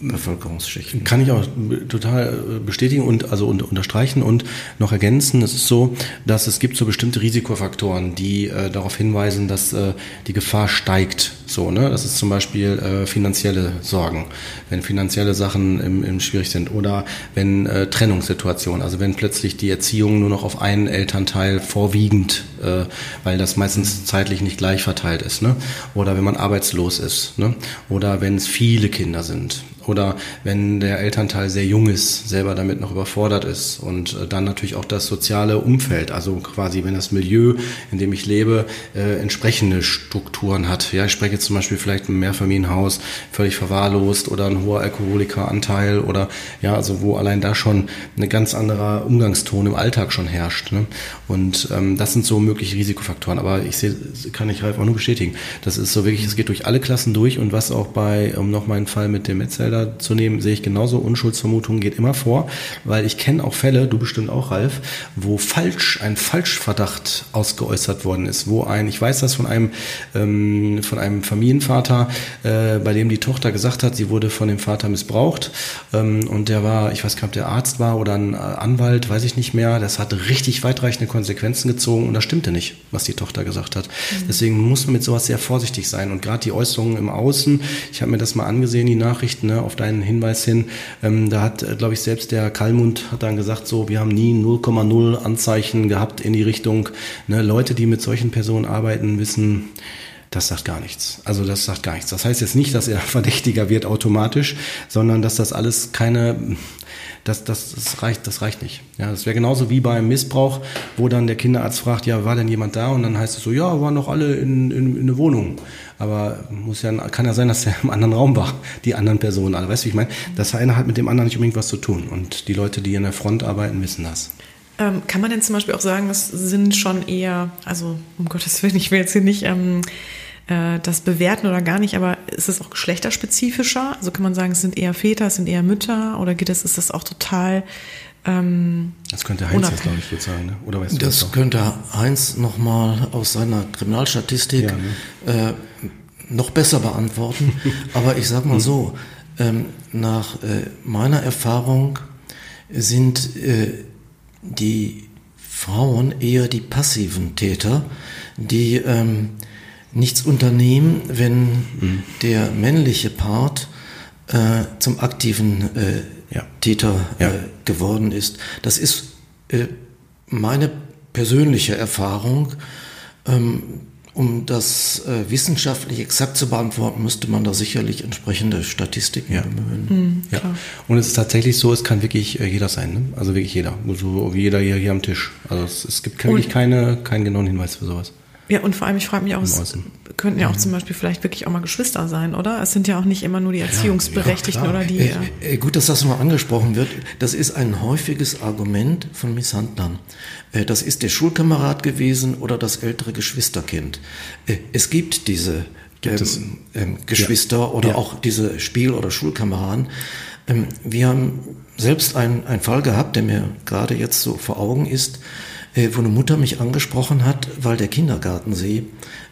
Bevölkerungsschichten. Kann ich auch total äh, bestätigen und also unterstreichen und noch ergänzen. Es ist so, dass es gibt so bestimmte Risikofaktoren, die äh, darauf hinweisen, dass äh, die Gefahr steigt. So, ne? Das ist zum Beispiel äh, finanzielle Sorgen, wenn finanzielle Sachen im, im schwierig sind oder wenn äh, Trennungssituationen, also wenn plötzlich die Erziehung nur noch auf einen Elternteil vorwiegend, äh, weil das meistens zeitlich nicht gleich verteilt ist, ne? Oder wenn man arbeitslos ist, ne? Oder wenn es viele Kinder sind sind oder wenn der Elternteil sehr jung ist, selber damit noch überfordert ist und äh, dann natürlich auch das soziale Umfeld, also quasi wenn das Milieu, in dem ich lebe, äh, entsprechende Strukturen hat. Ja, ich spreche zum Beispiel vielleicht ein Mehrfamilienhaus völlig verwahrlost oder ein hoher Alkoholikeranteil oder ja, also wo allein da schon eine ganz anderer Umgangston im Alltag schon herrscht. Ne? Und ähm, das sind so mögliche Risikofaktoren. Aber ich sehe, kann ich Ralf auch nur bestätigen. Das ist so wirklich, es geht durch alle Klassen durch und was auch bei, um noch meinen Fall mit dem Metzelder zu nehmen, sehe ich genauso. Unschuldsvermutung geht immer vor, weil ich kenne auch Fälle, du bestimmt auch, Ralf, wo falsch, ein Falschverdacht ausgeäußert worden ist, wo ein, ich weiß das von einem, ähm, von einem Familienvater, äh, bei dem die Tochter gesagt hat, sie wurde von dem Vater missbraucht ähm, und der war, ich weiß gar nicht, ob der Arzt war oder ein äh, Anwalt, weiß ich nicht mehr, das hatte richtig weitreichende Konsequenzen gezogen und das stimmte nicht, was die Tochter gesagt hat. Mhm. Deswegen muss man mit sowas sehr vorsichtig sein und gerade die Äußerungen im Außen, ich habe mir das mal angesehen, die Nachrichten, ne, auf deinen Hinweis hin. Ähm, da hat, äh, glaube ich, selbst der Kalmund hat dann gesagt, so, wir haben nie 0,0 Anzeichen gehabt in die Richtung. Ne, Leute, die mit solchen Personen arbeiten, wissen, das sagt gar nichts. Also das sagt gar nichts. Das heißt jetzt nicht, dass er verdächtiger wird automatisch, sondern dass das alles keine das, das, das reicht, das reicht nicht. Ja, das wäre genauso wie beim Missbrauch, wo dann der Kinderarzt fragt, ja, war denn jemand da? Und dann heißt es so, ja, waren doch alle in, in, in der Wohnung. Aber muss ja, kann ja sein, dass er im anderen Raum war, die anderen Personen alle. Weißt du, wie ich meine? Das eine hat mit dem anderen nicht unbedingt was zu tun. Und die Leute, die in der Front arbeiten, wissen das. Ähm, kann man denn zum Beispiel auch sagen, das sind schon eher, also um Gottes Willen, ich will jetzt hier nicht ähm, äh, das bewerten oder gar nicht, aber ist es auch geschlechterspezifischer? Also kann man sagen, es sind eher Väter, es sind eher Mütter oder geht es, ist das auch total ähm, das könnte Heinz jetzt, glaube ich, jetzt sagen, ne? oder weißt du das? Das könnte Heinz nochmal aus seiner Kriminalstatistik ja, ne? äh, noch besser beantworten. Aber ich sag mal hm. so, ähm, nach äh, meiner Erfahrung sind äh, die Frauen eher die passiven Täter, die ähm, nichts unternehmen, wenn mhm. der männliche Part äh, zum aktiven äh, ja. Täter ja. Äh, geworden ist. Das ist äh, meine persönliche Erfahrung. Ähm, um das äh, wissenschaftlich exakt zu beantworten, müsste man da sicherlich entsprechende Statistiken Ja. bemühen. Mhm, Ja. Und es ist tatsächlich so, es kann wirklich äh, jeder sein, ne? Also wirklich jeder. So wie jeder hier, hier am Tisch. Also es, es gibt wirklich keine, keinen genauen Hinweis für sowas. Ja, und vor allem, ich frage mich auch, es könnten ja auch zum Beispiel vielleicht wirklich auch mal Geschwister sein, oder? Es sind ja auch nicht immer nur die Erziehungsberechtigten klar. oder die. Äh, Äh, äh, gut, dass das noch angesprochen wird. Das ist ein häufiges Argument von Misshandlern. Äh, das ist der Schulkamerad gewesen oder das ältere Geschwisterkind. Äh, es gibt diese Gibt es. ähm, ähm, Geschwister oder Ja. auch diese Spiel- oder Schulkameraden. Ähm, wir haben selbst einen, einen Fall gehabt, der mir gerade jetzt so vor Augen ist, wo eine Mutter mich angesprochen hat, weil der Kindergarten sie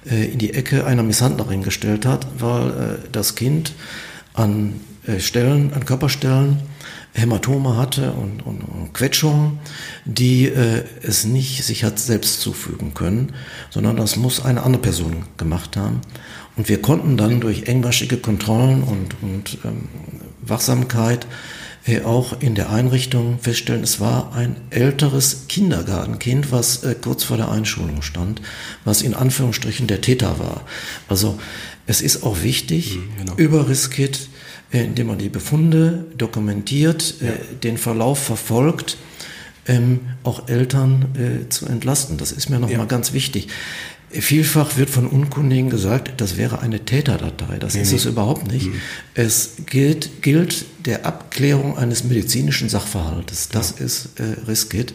äh, in die Ecke einer Misshandlerin gestellt hat, weil äh, das Kind an äh, Stellen, an Körperstellen Hämatome hatte und, und, und Quetschungen, die äh, es nicht sich hat selbst zufügen können, sondern das muss eine andere Person gemacht haben. Und wir konnten dann durch engmaschige Kontrollen und, und ähm, Wachsamkeit äh, auch in der Einrichtung feststellen, es war ein älteres Kindergartenkind, was äh, kurz vor der Einschulung stand, was in Anführungsstrichen der Täter war. Also es ist auch wichtig, genau. über Riskit, äh, indem man die Befunde dokumentiert, äh, den Verlauf verfolgt, ähm, auch Eltern äh, zu entlasten. Das ist mir nochmal Ja. ganz wichtig. Vielfach wird von Unkundigen gesagt, das wäre eine Täterdatei. Das ist nee. es überhaupt nicht. Es gilt, gilt der Abklärung eines medizinischen Sachverhaltes. Das ist äh, Riskit.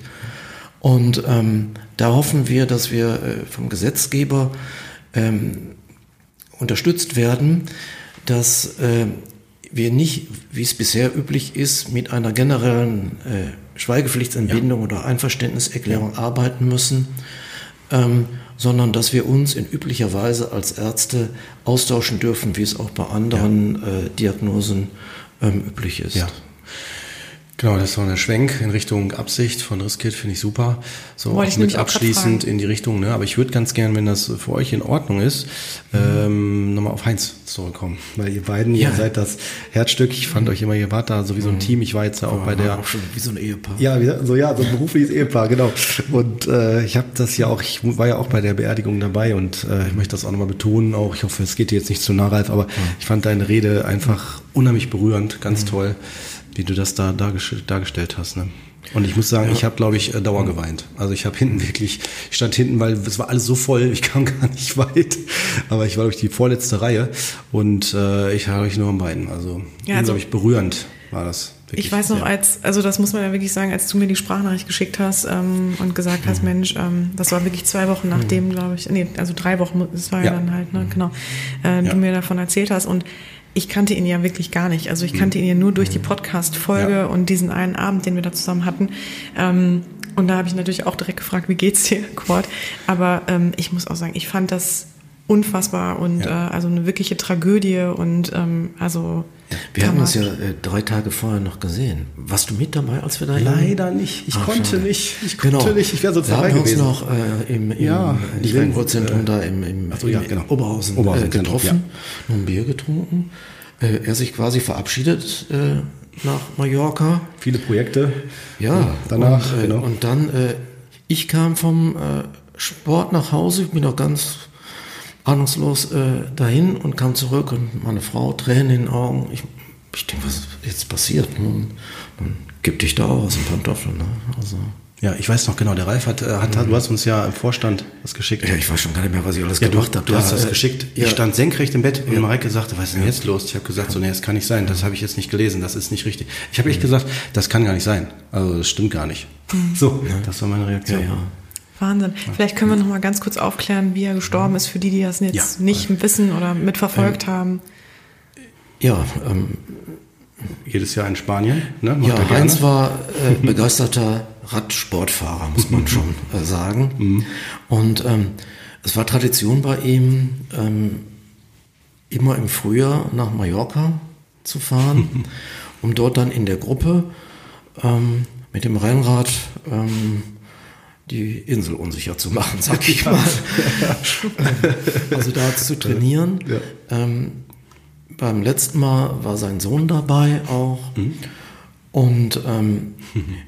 Und ähm, da hoffen wir, dass wir äh, vom Gesetzgeber ähm, unterstützt werden, dass äh, wir nicht, wie es bisher üblich ist, mit einer generellen äh, Schweigepflichtsentbindung oder Einverständniserklärung arbeiten müssen, ähm, sondern dass wir uns in üblicher Weise als Ärzte austauschen dürfen, wie es auch bei anderen äh, Diagnosen ähm, üblich ist. Ja. Genau, das war der Schwenk in Richtung Absicht von Riskit, finde ich super. So Wollte auch mit abschließend in die Richtung, ne? Aber ich würde ganz gern, wenn das für euch in Ordnung ist, ähm, nochmal auf Heinz zurückkommen. Weil ihr beiden, Ja. ihr seid das Herzstück. Ich fand euch immer, ihr wart da so wie so ein Team. Ich war jetzt ja auch bei der auch schon wie so ein Ehepaar. ja, wie- so ja, so ein berufliches Ehepaar, genau. Und äh, ich habe das ja auch, ich war ja auch bei der Beerdigung dabei und äh, ich möchte das auch nochmal betonen, auch ich hoffe, es geht dir jetzt nicht zu nah, Ralf, aber ich fand deine Rede einfach unheimlich berührend, ganz toll, wie du das da dargest dargestellt hast. Ne? Und ich muss sagen, ich habe, glaube ich, äh, Dauer geweint. Also ich habe hinten wirklich, ich stand hinten, weil es war alles so voll, ich kam gar nicht weit. Aber ich war, glaube ich, die vorletzte Reihe und äh, ich habe euch nur am Beinen. Also, Ja, also- unglaublich berührend war das. Wirklich, Ich weiß noch, ja. als, also das muss man ja wirklich sagen, als du mir die Sprachnachricht geschickt hast ähm, und gesagt Mhm. hast, Mensch, ähm, das war wirklich zwei Wochen nachdem, glaube ich, nee, also drei Wochen, das war ja, Ja. Mhm. dann halt, ne, genau, äh, Ja. du mir davon erzählt hast und ich kannte ihn ja wirklich gar nicht. Also ich kannte ihn ja nur durch die Podcast-Folge Mhm. Ja. und diesen einen Abend, den wir da zusammen hatten. Ähm, und da habe ich natürlich auch direkt gefragt, wie geht's dir, Quad? Aber ähm, ich muss auch sagen, ich fand das unfassbar und Ja. äh, also eine wirkliche Tragödie und ähm, also Wir haben uns ja äh, drei Tage vorher noch gesehen. Warst du mit dabei, als wir da Leider nicht. Ich Ach, konnte schade. nicht. Ich genau. konnte nicht. Ich wäre sonst wir dabei haben uns gewesen. noch äh, im, im Ja, Urtzentrum äh, da im, im, so, ja, genau. Oberhausen, Oberhausen, äh, genau, getroffen, noch ein Bier getrunken. Äh, er sich quasi verabschiedet äh, nach Mallorca. Viele Projekte. Ja, danach, Und, genau. und dann, ich kam vom Sport nach Hause, bin noch ganz ahnungslos äh, dahin und kam zurück und meine Frau, Tränen in den Augen. Ich, ich denke, was ist jetzt passiert? Und dann gib dich da aus dem Pantoffeln. Ne? Also, Ja, ich weiß noch genau, der Ralf hat, äh, hat, du hast uns ja im Vorstand was geschickt. ja, ich weiß schon gar nicht mehr, was ich alles Ja, gemacht habe. du hast Da, das äh, geschickt. Ja, Ich stand senkrecht im Bett und Mareike sagte, was ist denn jetzt los? Ich habe gesagt, so, nee, das kann nicht sein. Das habe ich jetzt nicht gelesen. Das ist nicht richtig. Ich habe echt gesagt, das kann gar nicht sein. Also das stimmt gar nicht. So, das war meine ja, Reaktion. ja. Wahnsinn. Vielleicht können wir noch mal ganz kurz aufklären, wie er gestorben ist, für die, die das jetzt Ja. nicht wissen oder mitverfolgt haben. ja ähm, Jedes Jahr in Spanien. Ne? Macht Ja, er gerne. Heinz war äh, begeisterter Radsportfahrer, muss man schon äh, sagen. Und ähm, es war Tradition bei ihm, ähm, immer im Frühjahr nach Mallorca zu fahren, um dort dann in der Gruppe ähm, mit dem Rennrad ähm, die Insel unsicher zu machen, sag ich mal. also da zu trainieren. Ja. Ähm, beim letzten Mal war sein Sohn dabei auch. Und ähm,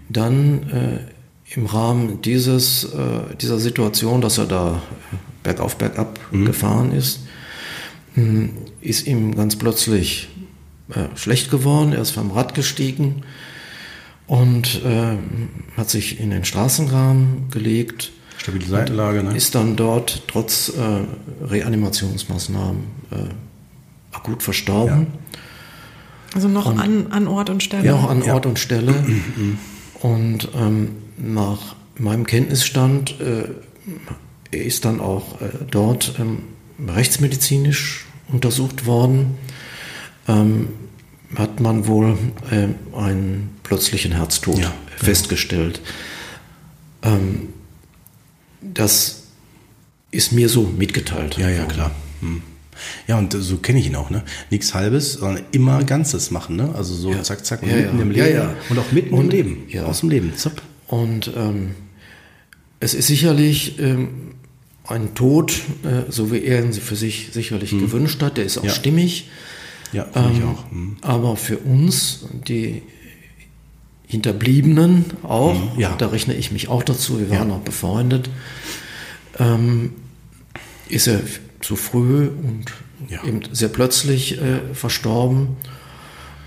dann äh, im Rahmen dieses, äh, dieser Situation, dass er da bergauf, bergab mhm. gefahren ist, hm, ist ihm ganz plötzlich äh, schlecht geworden. Er ist vom Rad gestiegen und äh, hat sich in den Straßenrahmen gelegt. Stabile Seitenlage, ne? Ist dann dort trotz äh, Reanimationsmaßnahmen äh, akut verstorben. Ja. Also noch und, an, an Ort und Stelle? Ja, an Ort und Stelle. und ähm, nach meinem Kenntnisstand äh, ist dann auch äh, dort ähm, rechtsmedizinisch untersucht worden. Ähm, hat man wohl äh, einen plötzlichen Herztod ja, festgestellt. Ähm, das ist mir so mitgeteilt. Ja, ja, klar. Hm. Ja, und so kenne ich ihn auch, ne? Nichts Halbes, sondern immer Ganzes machen, ne? Also so ja. zack, zack, ja, mitten ja. im Leben. Ja, und auch mitten und, im Leben. Ja. Aus dem Leben. Zapp. Und ähm, es ist sicherlich ähm, ein Tod, äh, so wie er ihn für sich sicherlich hm. gewünscht hat. Der ist auch stimmig. Ja, ähm, ich auch. Hm. Aber für uns, die Hinterbliebenen auch, hm. ja. da rechne ich mich auch dazu, wir waren auch befreundet, ähm, ist er zu früh und ja. eben sehr plötzlich äh, verstorben.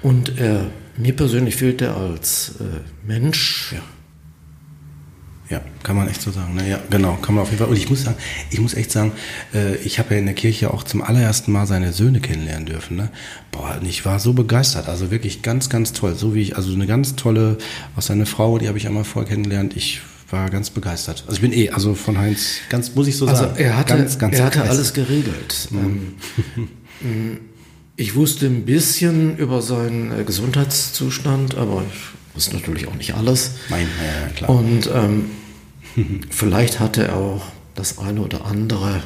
Und äh, mir persönlich fehlt er als äh, Mensch. Ja. Ja, kann man echt so sagen. Ne? Ja, genau, kann man auf jeden Fall. Und ich muss sagen, ich muss echt sagen, äh, ich habe ja in der Kirche auch zum allerersten Mal seine Söhne kennenlernen dürfen. Ne? Boah, und ich war so begeistert. Also wirklich ganz, ganz toll. So wie ich, also eine ganz tolle, aus seiner Frau, die habe ich einmal vorher kennengelernt. Ich war ganz begeistert. Also ich bin eh, also von Heinz, ganz, muss ich so also sagen. Er hatte, ganz, ganz er hatte alles geregelt. Mhm. Ähm, ich wusste ein bisschen über seinen äh, Gesundheitszustand, aber ich wusste natürlich auch nicht alles. Mein, ja, klar. Und ähm, vielleicht hatte er auch das eine oder andere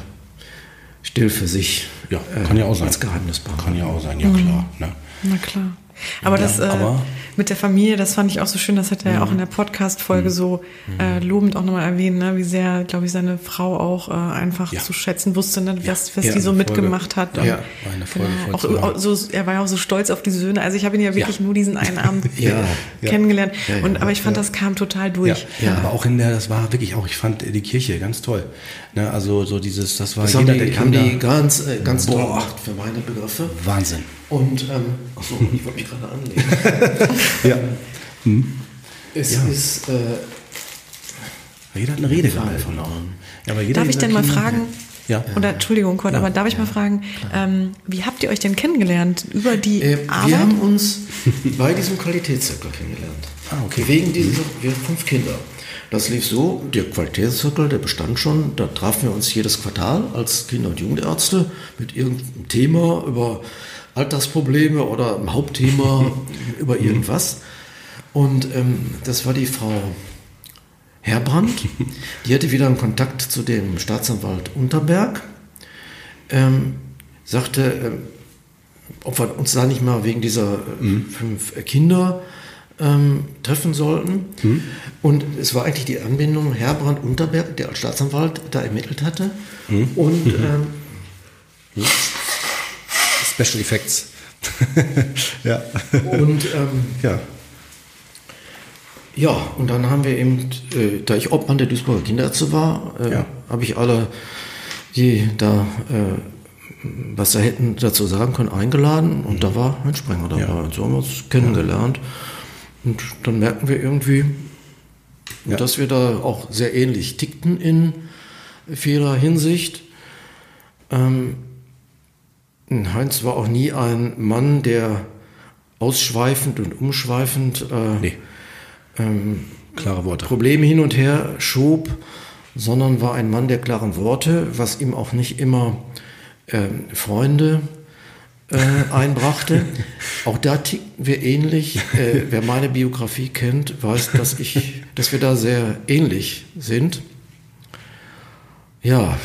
still für sich ja, kann ja auch sein. als Geheimnis behalten. Kann ja auch sein, ja klar. Ne? Na klar. Aber ja, das äh, aber mit der Familie, das fand ich auch so schön, das hat er ja auch in der Podcast-Folge mhm. so äh, lobend auch nochmal erwähnt, ne? wie sehr, glaube ich, seine Frau auch äh, einfach ja. zu schätzen wusste, ne? was, was die so mitgemacht hat. Und, ja, war eine Folge genau, auch, auch, so, Er war ja auch so stolz auf die Söhne. Also ich habe ihn ja wirklich nur diesen einen Abend kennengelernt. Und, aber ich fand, das kam total durch. Ja, aber auch in der, das war wirklich auch, ich fand die Kirche ganz toll. Ne? Also so dieses, das war das jeder, haben die, der haben die ganz, äh, ganz toll gemacht für meine Begriffe. Wahnsinn. Und, ähm, achso, ich wollte mich gerade anlegen. ja. Hm. Es ja. ist. Äh, jeder hat eine Rede von ja, Darf ich denn mal fragen? Ja. Oder Entschuldigung, Kurt, ja. aber darf ich mal fragen, ähm, wie habt ihr euch denn kennengelernt? Über die äh, Arbeit? Wir haben uns bei diesem Qualitätszirkel kennengelernt. Ah, okay. Wegen dieser, wir haben fünf Kinder. Das lief so, der Qualitätszirkel, der bestand schon, da trafen wir uns jedes Quartal als Kinder- und Jugendärzte mit irgendeinem Thema über Alltagsprobleme oder ein Hauptthema über irgendwas. Und ähm, das war die Frau Herbrand. Die hatte wieder einen Kontakt zu dem Staatsanwalt Unterberg. Ähm, sagte, äh, ob wir uns da nicht mal wegen dieser äh, mhm. fünf Kinder ähm, treffen sollten. Mhm. Und es war eigentlich die Anbindung Herbrand Unterberg, der als Staatsanwalt da ermittelt hatte. Mhm. Und ähm, Special Effects. ja. Und ähm, ja. Ja, und dann haben wir eben, äh, da ich Obmann der Duisburger Kinderärzte war, äh, ja. habe ich alle, die da äh, was da hätten dazu sagen können, eingeladen und mhm. da war ein Sprenger dabei. Ja. Und so haben wir uns kennengelernt. Und dann merken wir irgendwie, ja. dass wir da auch sehr ähnlich tickten in vieler Hinsicht. Ähm, Heinz war auch nie ein Mann, der ausschweifend und umschweifend äh, nee. ähm, klare Worte. Probleme hin und her schob, sondern war ein Mann der klaren Worte, was ihm auch nicht immer äh, Freunde äh, einbrachte. auch da ticken wir ähnlich. Äh, wer meine Biografie kennt, weiß, dass, ich, dass wir da sehr ähnlich sind. Ja,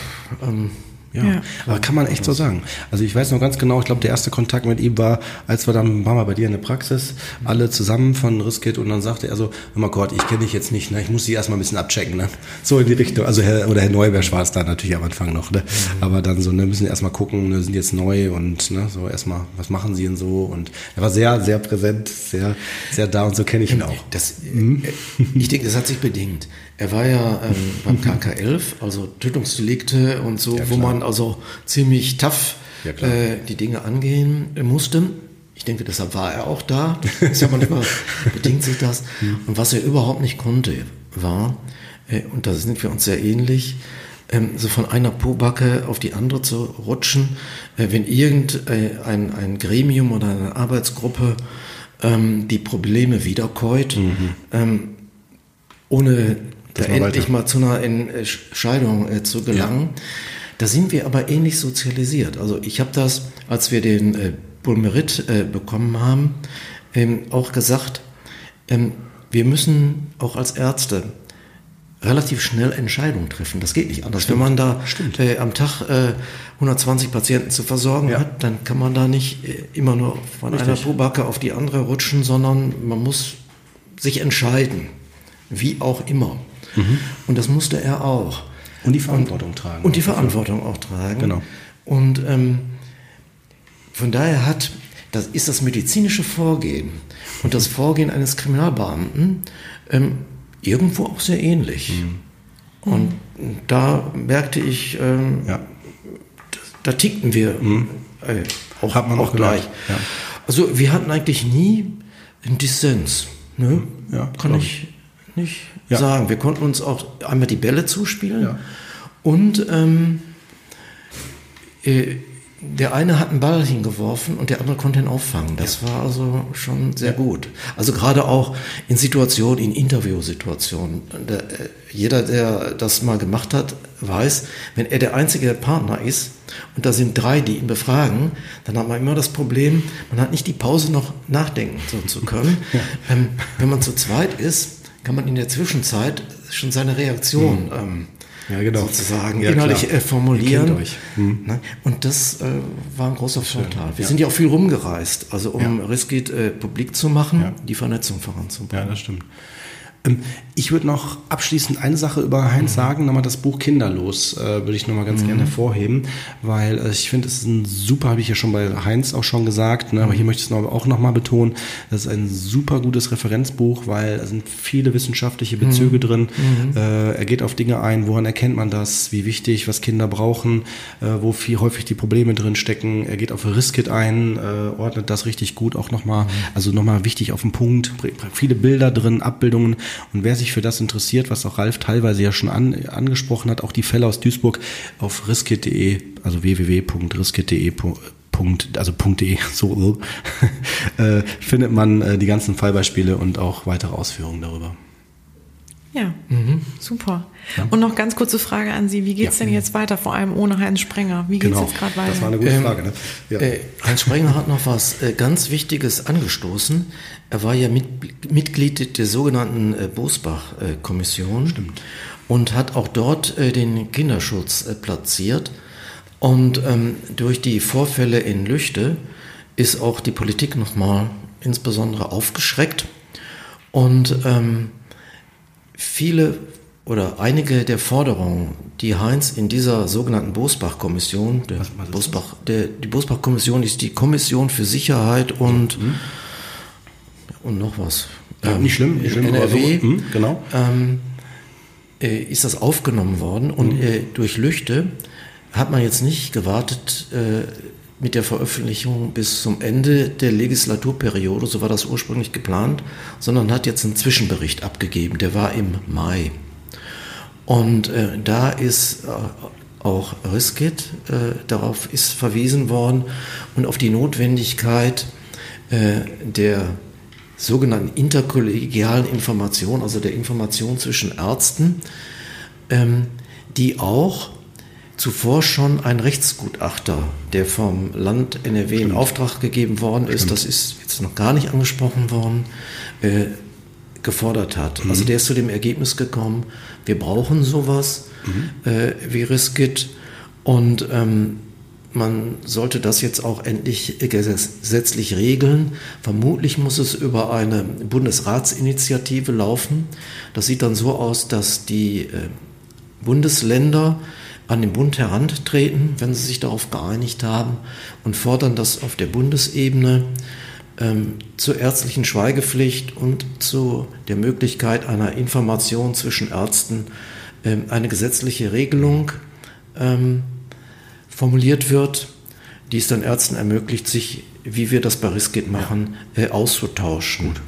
ähm, Ja, ja, aber kann man echt so sagen. Also ich weiß noch ganz genau, ich glaube, der erste Kontakt mit ihm war, als wir dann waren wir bei dir in der Praxis, alle zusammen von Riskit und dann sagte er so, oh mein Gott, ich kenne dich jetzt nicht, ne? ich muss sie erstmal ein bisschen abchecken. Ne? So in die Richtung. Also Herr, oder Herr Neuberg war es da natürlich am Anfang noch. Ne? Mhm. Aber dann so, ne, müssen erstmal gucken, ne, sind jetzt neu und ne, so erstmal, was machen sie denn so? Und er war sehr, sehr präsent, sehr, sehr da und so kenne ich ihn auch. Das, mhm. Ich denke, das hat sich bedingt. Er war ja ähm, beim KK11, also Tötungsdelikte und so, ja, wo man also ziemlich tough ja, äh, die Dinge angehen musste. Ich denke, deshalb war er auch da. Ist ja manchmal bedingt sich das. Und was er überhaupt nicht konnte, war, äh, und da sind wir uns sehr ähnlich, ähm, so von einer Pobacke auf die andere zu rutschen, äh, wenn irgendein ein, ein Gremium oder eine Arbeitsgruppe ähm, die Probleme wiederkäut, mhm. ähm, ohne da endlich mal zu einer Entscheidung äh, zu gelangen. Ja. Da sind wir aber ähnlich sozialisiert. Also ich habe das, als wir den äh, Bulmerit äh, bekommen haben, ähm, auch gesagt, ähm, wir müssen auch als Ärzte relativ schnell Entscheidungen treffen. Das geht nicht anders. Stimmt. Wenn man da äh, am Tag äh, 120 Patienten zu versorgen ja. hat, dann kann man da nicht äh, immer nur von Richtig. einer Probacke auf die andere rutschen, sondern man muss sich entscheiden. Wie auch immer. Mhm. Und das musste er auch. Und die Verantwortung und, tragen. Und die Verantwortung auch tragen. Genau. Und ähm, von daher hat, das ist das medizinische Vorgehen und das Vorgehen eines Kriminalbeamten ähm, irgendwo auch sehr ähnlich. Mhm. Und da merkte ich, ähm, ja. da, da, tickten wir mhm. äh, auch, Hat man auch, auch gleich. Ja. Also wir hatten eigentlich nie einen Dissens. Ne? Ja, Kann ich nicht ja. sagen. Wir konnten uns auch einmal die Bälle zuspielen ja. und ähm, äh, der eine hat einen Ball hingeworfen und der andere konnte ihn auffangen. Das ja. war also schon sehr gut. Also gerade auch in Situationen, in Interviewsituationen. Der, äh, jeder, der das mal gemacht hat, weiß, wenn er der einzige Partner ist und da sind drei, die ihn befragen, dann hat man immer das Problem, man hat nicht die Pause noch nachdenken zu können. Ja. Ähm, wenn man zu zweit ist, kann man in der Zwischenzeit schon seine Reaktion mhm. ähm, ja, genau. sozusagen ja, innerlich äh, formulieren. Mhm. Und das äh, war ein großer Vorteil. Wir ja. sind ja auch viel rumgereist, also um ja. Riskit äh, publik zu machen, die Vernetzung voranzubringen. Ja, das stimmt. Ähm, ich würde noch abschließend eine Sache über Heinz mhm. sagen, nochmal das Buch Kinderlos äh, würde ich nochmal ganz mhm. gerne hervorheben, weil äh, ich finde, es ist ein super, habe ich ja schon bei Heinz auch schon gesagt, ne, aber hier möchte ich es auch nochmal betonen, das ist ein super gutes Referenzbuch, weil da sind viele wissenschaftliche mhm. Bezüge mhm. drin. Äh, er geht auf Dinge ein, woran erkennt man das, wie wichtig, was Kinder brauchen, äh, wo viel häufig die Probleme drin stecken. Er geht auf Riskit ein, äh, ordnet das richtig gut auch nochmal, mhm. also nochmal wichtig auf den Punkt, viele Bilder drin, Abbildungen und wer sich für das interessiert, was auch Ralf teilweise ja schon an, angesprochen hat, auch die Fälle aus Duisburg auf riskit.de, also www.riskit.de also .de so äh, findet man äh, die ganzen Fallbeispiele und auch weitere Ausführungen darüber. Ja, mhm. super. Ja. Und noch ganz kurze Frage an Sie. Wie geht es ja. denn jetzt weiter, vor allem ohne Heinz Sprenger? Wie geht es genau. jetzt gerade weiter? Das war eine gute ähm, Frage. Ne? Ja. Äh, Heinz Sprenger hat noch was äh, ganz Wichtiges angestoßen. Er war ja mit, Mitglied der sogenannten äh, Bosbach-Kommission und hat auch dort äh, den Kinderschutz äh, platziert. Und ähm, durch die Vorfälle in Lüchte ist auch die Politik nochmal insbesondere aufgeschreckt. Und ähm, viele oder einige der Forderungen, die Heinz in dieser sogenannten Bosbach-Kommission, Bosbach, die Bosbach-Kommission ist die Kommission für Sicherheit und, mhm. und noch was. Ja, ähm, nicht schlimm, nicht schlimm NRW, so, mhm, genau. Ähm, äh, ist das aufgenommen worden und mhm. äh, durch Lüchte hat man jetzt nicht gewartet, äh, mit der Veröffentlichung bis zum Ende der Legislaturperiode, so war das ursprünglich geplant, sondern hat jetzt einen Zwischenbericht abgegeben, der war im Mai. Und äh, da ist äh, auch Riskit, äh, darauf ist verwiesen worden und auf die Notwendigkeit äh, der sogenannten interkollegialen Information, also der Information zwischen Ärzten, ähm, die auch zuvor schon ein Rechtsgutachter, der vom Land NRW Stimmt. in Auftrag gegeben worden ist, Stimmt. das ist jetzt noch gar nicht angesprochen worden, äh, gefordert hat. Mhm. Also der ist zu dem Ergebnis gekommen, wir brauchen sowas mhm. äh, wie Riskit Und ähm, man sollte das jetzt auch endlich gesetzlich regeln. Vermutlich muss es über eine Bundesratsinitiative laufen. Das sieht dann so aus, dass die äh, Bundesländer an den Bund herantreten, wenn sie sich darauf geeinigt haben und fordern, dass auf der Bundesebene ähm, zur ärztlichen Schweigepflicht und zu der Möglichkeit einer Information zwischen Ärzten ähm, eine gesetzliche Regelung ähm, formuliert wird, die es dann Ärzten ermöglicht, sich, wie wir das bei Riskit machen, äh, auszutauschen. Gut.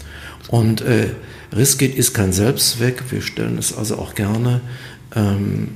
Und äh, Riskit ist kein Selbstzweck, wir stellen es also auch gerne ähm,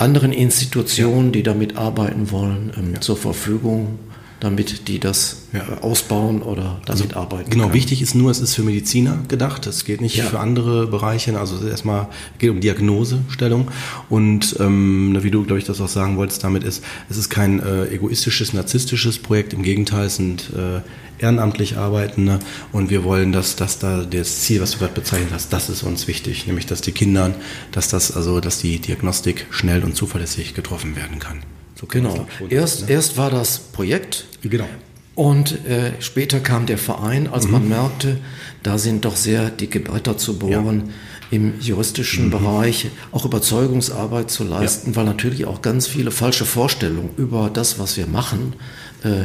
anderen Institutionen, die damit arbeiten wollen, ähm, zur Verfügung damit die das ja. ausbauen oder damit also, arbeiten. Genau, können. wichtig ist nur, es ist für Mediziner gedacht. Es geht nicht ja. für andere Bereiche. Also es ist erstmal geht um Diagnosestellung. Und ähm, wie du, glaube ich, das auch sagen wolltest, damit ist, es ist kein äh, egoistisches, narzisstisches Projekt. Im Gegenteil, es sind äh, ehrenamtlich Arbeitende und wir wollen, dass, dass da das Ziel, was du gerade bezeichnet hast, das ist uns wichtig, nämlich dass die Kindern, dass das, also dass die Diagnostik schnell und zuverlässig getroffen werden kann. So genau. Erst, ne? erst war das Projekt. Genau. Und äh, später kam der Verein, als mhm. man merkte, da sind doch sehr dicke Bretter zu bohren ja. im juristischen mhm. Bereich, auch Überzeugungsarbeit zu leisten, ja. weil natürlich auch ganz viele falsche Vorstellungen über das, was wir machen, äh,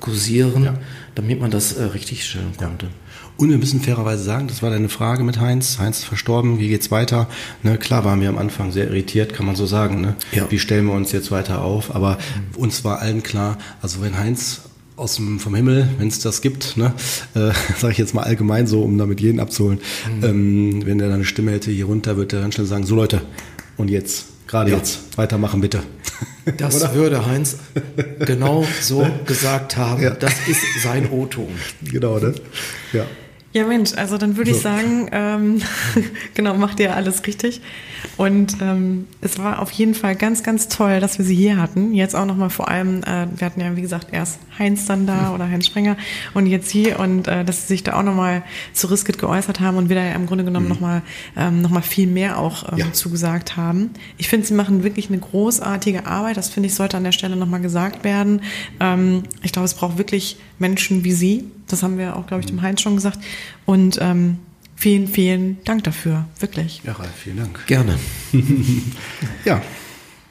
kursieren, ja. damit man das äh, richtig stellen konnte. Und wir müssen fairerweise sagen, das war deine Frage mit Heinz. Heinz ist verstorben, wie geht's weiter? Ne, klar waren wir am Anfang sehr irritiert, kann man so sagen. Ne? Ja. Wie stellen wir uns jetzt weiter auf? Aber mhm. uns war allen klar, also wenn Heinz aus dem, vom Himmel, wenn es das gibt, ne, äh, sage ich jetzt mal allgemein so, um damit jeden abzuholen, mhm. ähm, wenn er dann eine Stimme hätte hier runter, wird er ganz schnell sagen, so Leute, und jetzt, gerade ja. jetzt, weitermachen bitte. Das Oder? würde Heinz genau so gesagt haben. Ja. Das ist sein O-Ton. Genau, ne? Ja. Ja, Mensch, also dann würde so. ich sagen, ähm, genau, macht ihr alles richtig. Und ähm, es war auf jeden Fall ganz, ganz toll, dass wir sie hier hatten. Jetzt auch nochmal vor allem, äh, wir hatten ja, wie gesagt, erst Heinz dann da oder Heinz Sprenger und jetzt hier und äh, dass sie sich da auch nochmal zu Riskit geäußert haben und wir da ja im Grunde genommen mhm. nochmal ähm, noch viel mehr auch ähm, ja. zugesagt haben. Ich finde, sie machen wirklich eine großartige Arbeit. Das finde ich, sollte an der Stelle nochmal gesagt werden. Ähm, ich glaube, es braucht wirklich Menschen wie Sie, das haben wir auch, glaube ich, dem Heinz schon gesagt. Und ähm, vielen, vielen Dank dafür, wirklich. Ja, Ralf, vielen Dank. Gerne. ja.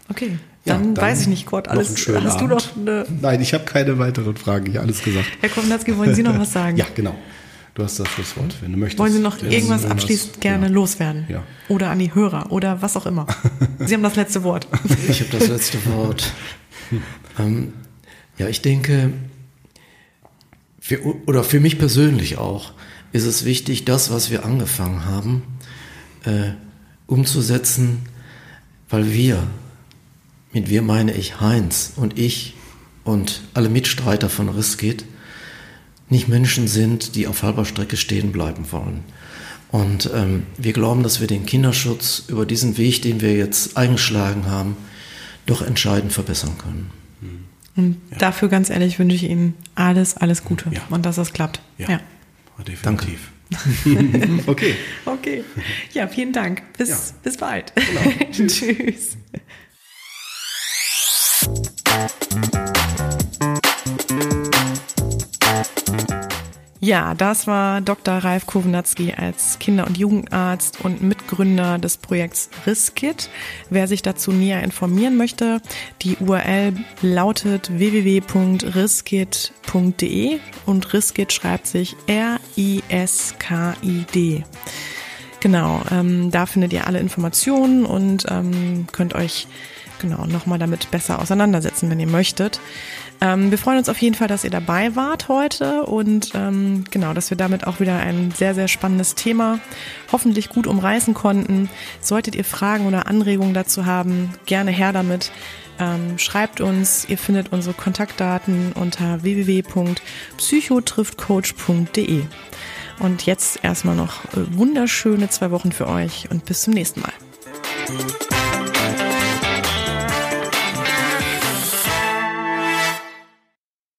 Okay. Dann, ja, dann, weiß ich nicht, Kurt, alles. Hast Abend. du noch eine. Nein, ich habe keine weiteren Fragen. Ich alles gesagt. Herr Kovnatski, wollen Sie noch was sagen? ja, genau. Du hast das Schlusswort, wenn du möchtest. Wollen Sie noch irgendwas abschließend gerne ja. loswerden? Ja. Oder an die Hörer oder was auch immer. Sie haben das letzte Wort. Ich habe das letzte Wort. ähm, ja, ich denke, für, oder für mich persönlich auch, ist es wichtig, das, was wir angefangen haben, äh, umzusetzen, weil wir, mit wir meine ich Heinz und ich und alle Mitstreiter von Riskit, nicht Menschen sind, die auf halber Strecke stehen bleiben wollen. Und ähm, wir glauben, dass wir den Kinderschutz über diesen Weg, den wir jetzt eingeschlagen haben, doch entscheidend verbessern können. Und ja. dafür, ganz ehrlich, wünsche ich Ihnen alles, alles Gute ja. und dass das klappt. Ja, ja. definitiv. Danke. okay. Okay. Ja, vielen Dank. Bis, bis bald. Genau. Tschüss. Ja, das war Dr. Ralf Kownatski als Kinder- und Jugendarzt und Mitgründer des Projekts Riskit. Wer sich dazu näher informieren möchte, die URL lautet www.riskit.de und Riskit schreibt sich R-I-S-K-I-D. Genau, ähm, da findet ihr alle Informationen und ähm, könnt euch genau nochmal damit besser auseinandersetzen, wenn ihr möchtet. Ähm, wir freuen uns auf jeden Fall, dass ihr dabei wart heute und ähm, genau, dass wir damit auch wieder ein sehr, sehr spannendes Thema hoffentlich gut umreißen konnten. Solltet ihr Fragen oder Anregungen dazu haben, gerne her damit. Ähm, schreibt uns, ihr findet unsere Kontaktdaten unter www.psychotriftcoach.de. Und jetzt erstmal noch äh, wunderschöne zwei Wochen für euch und bis zum nächsten Mal.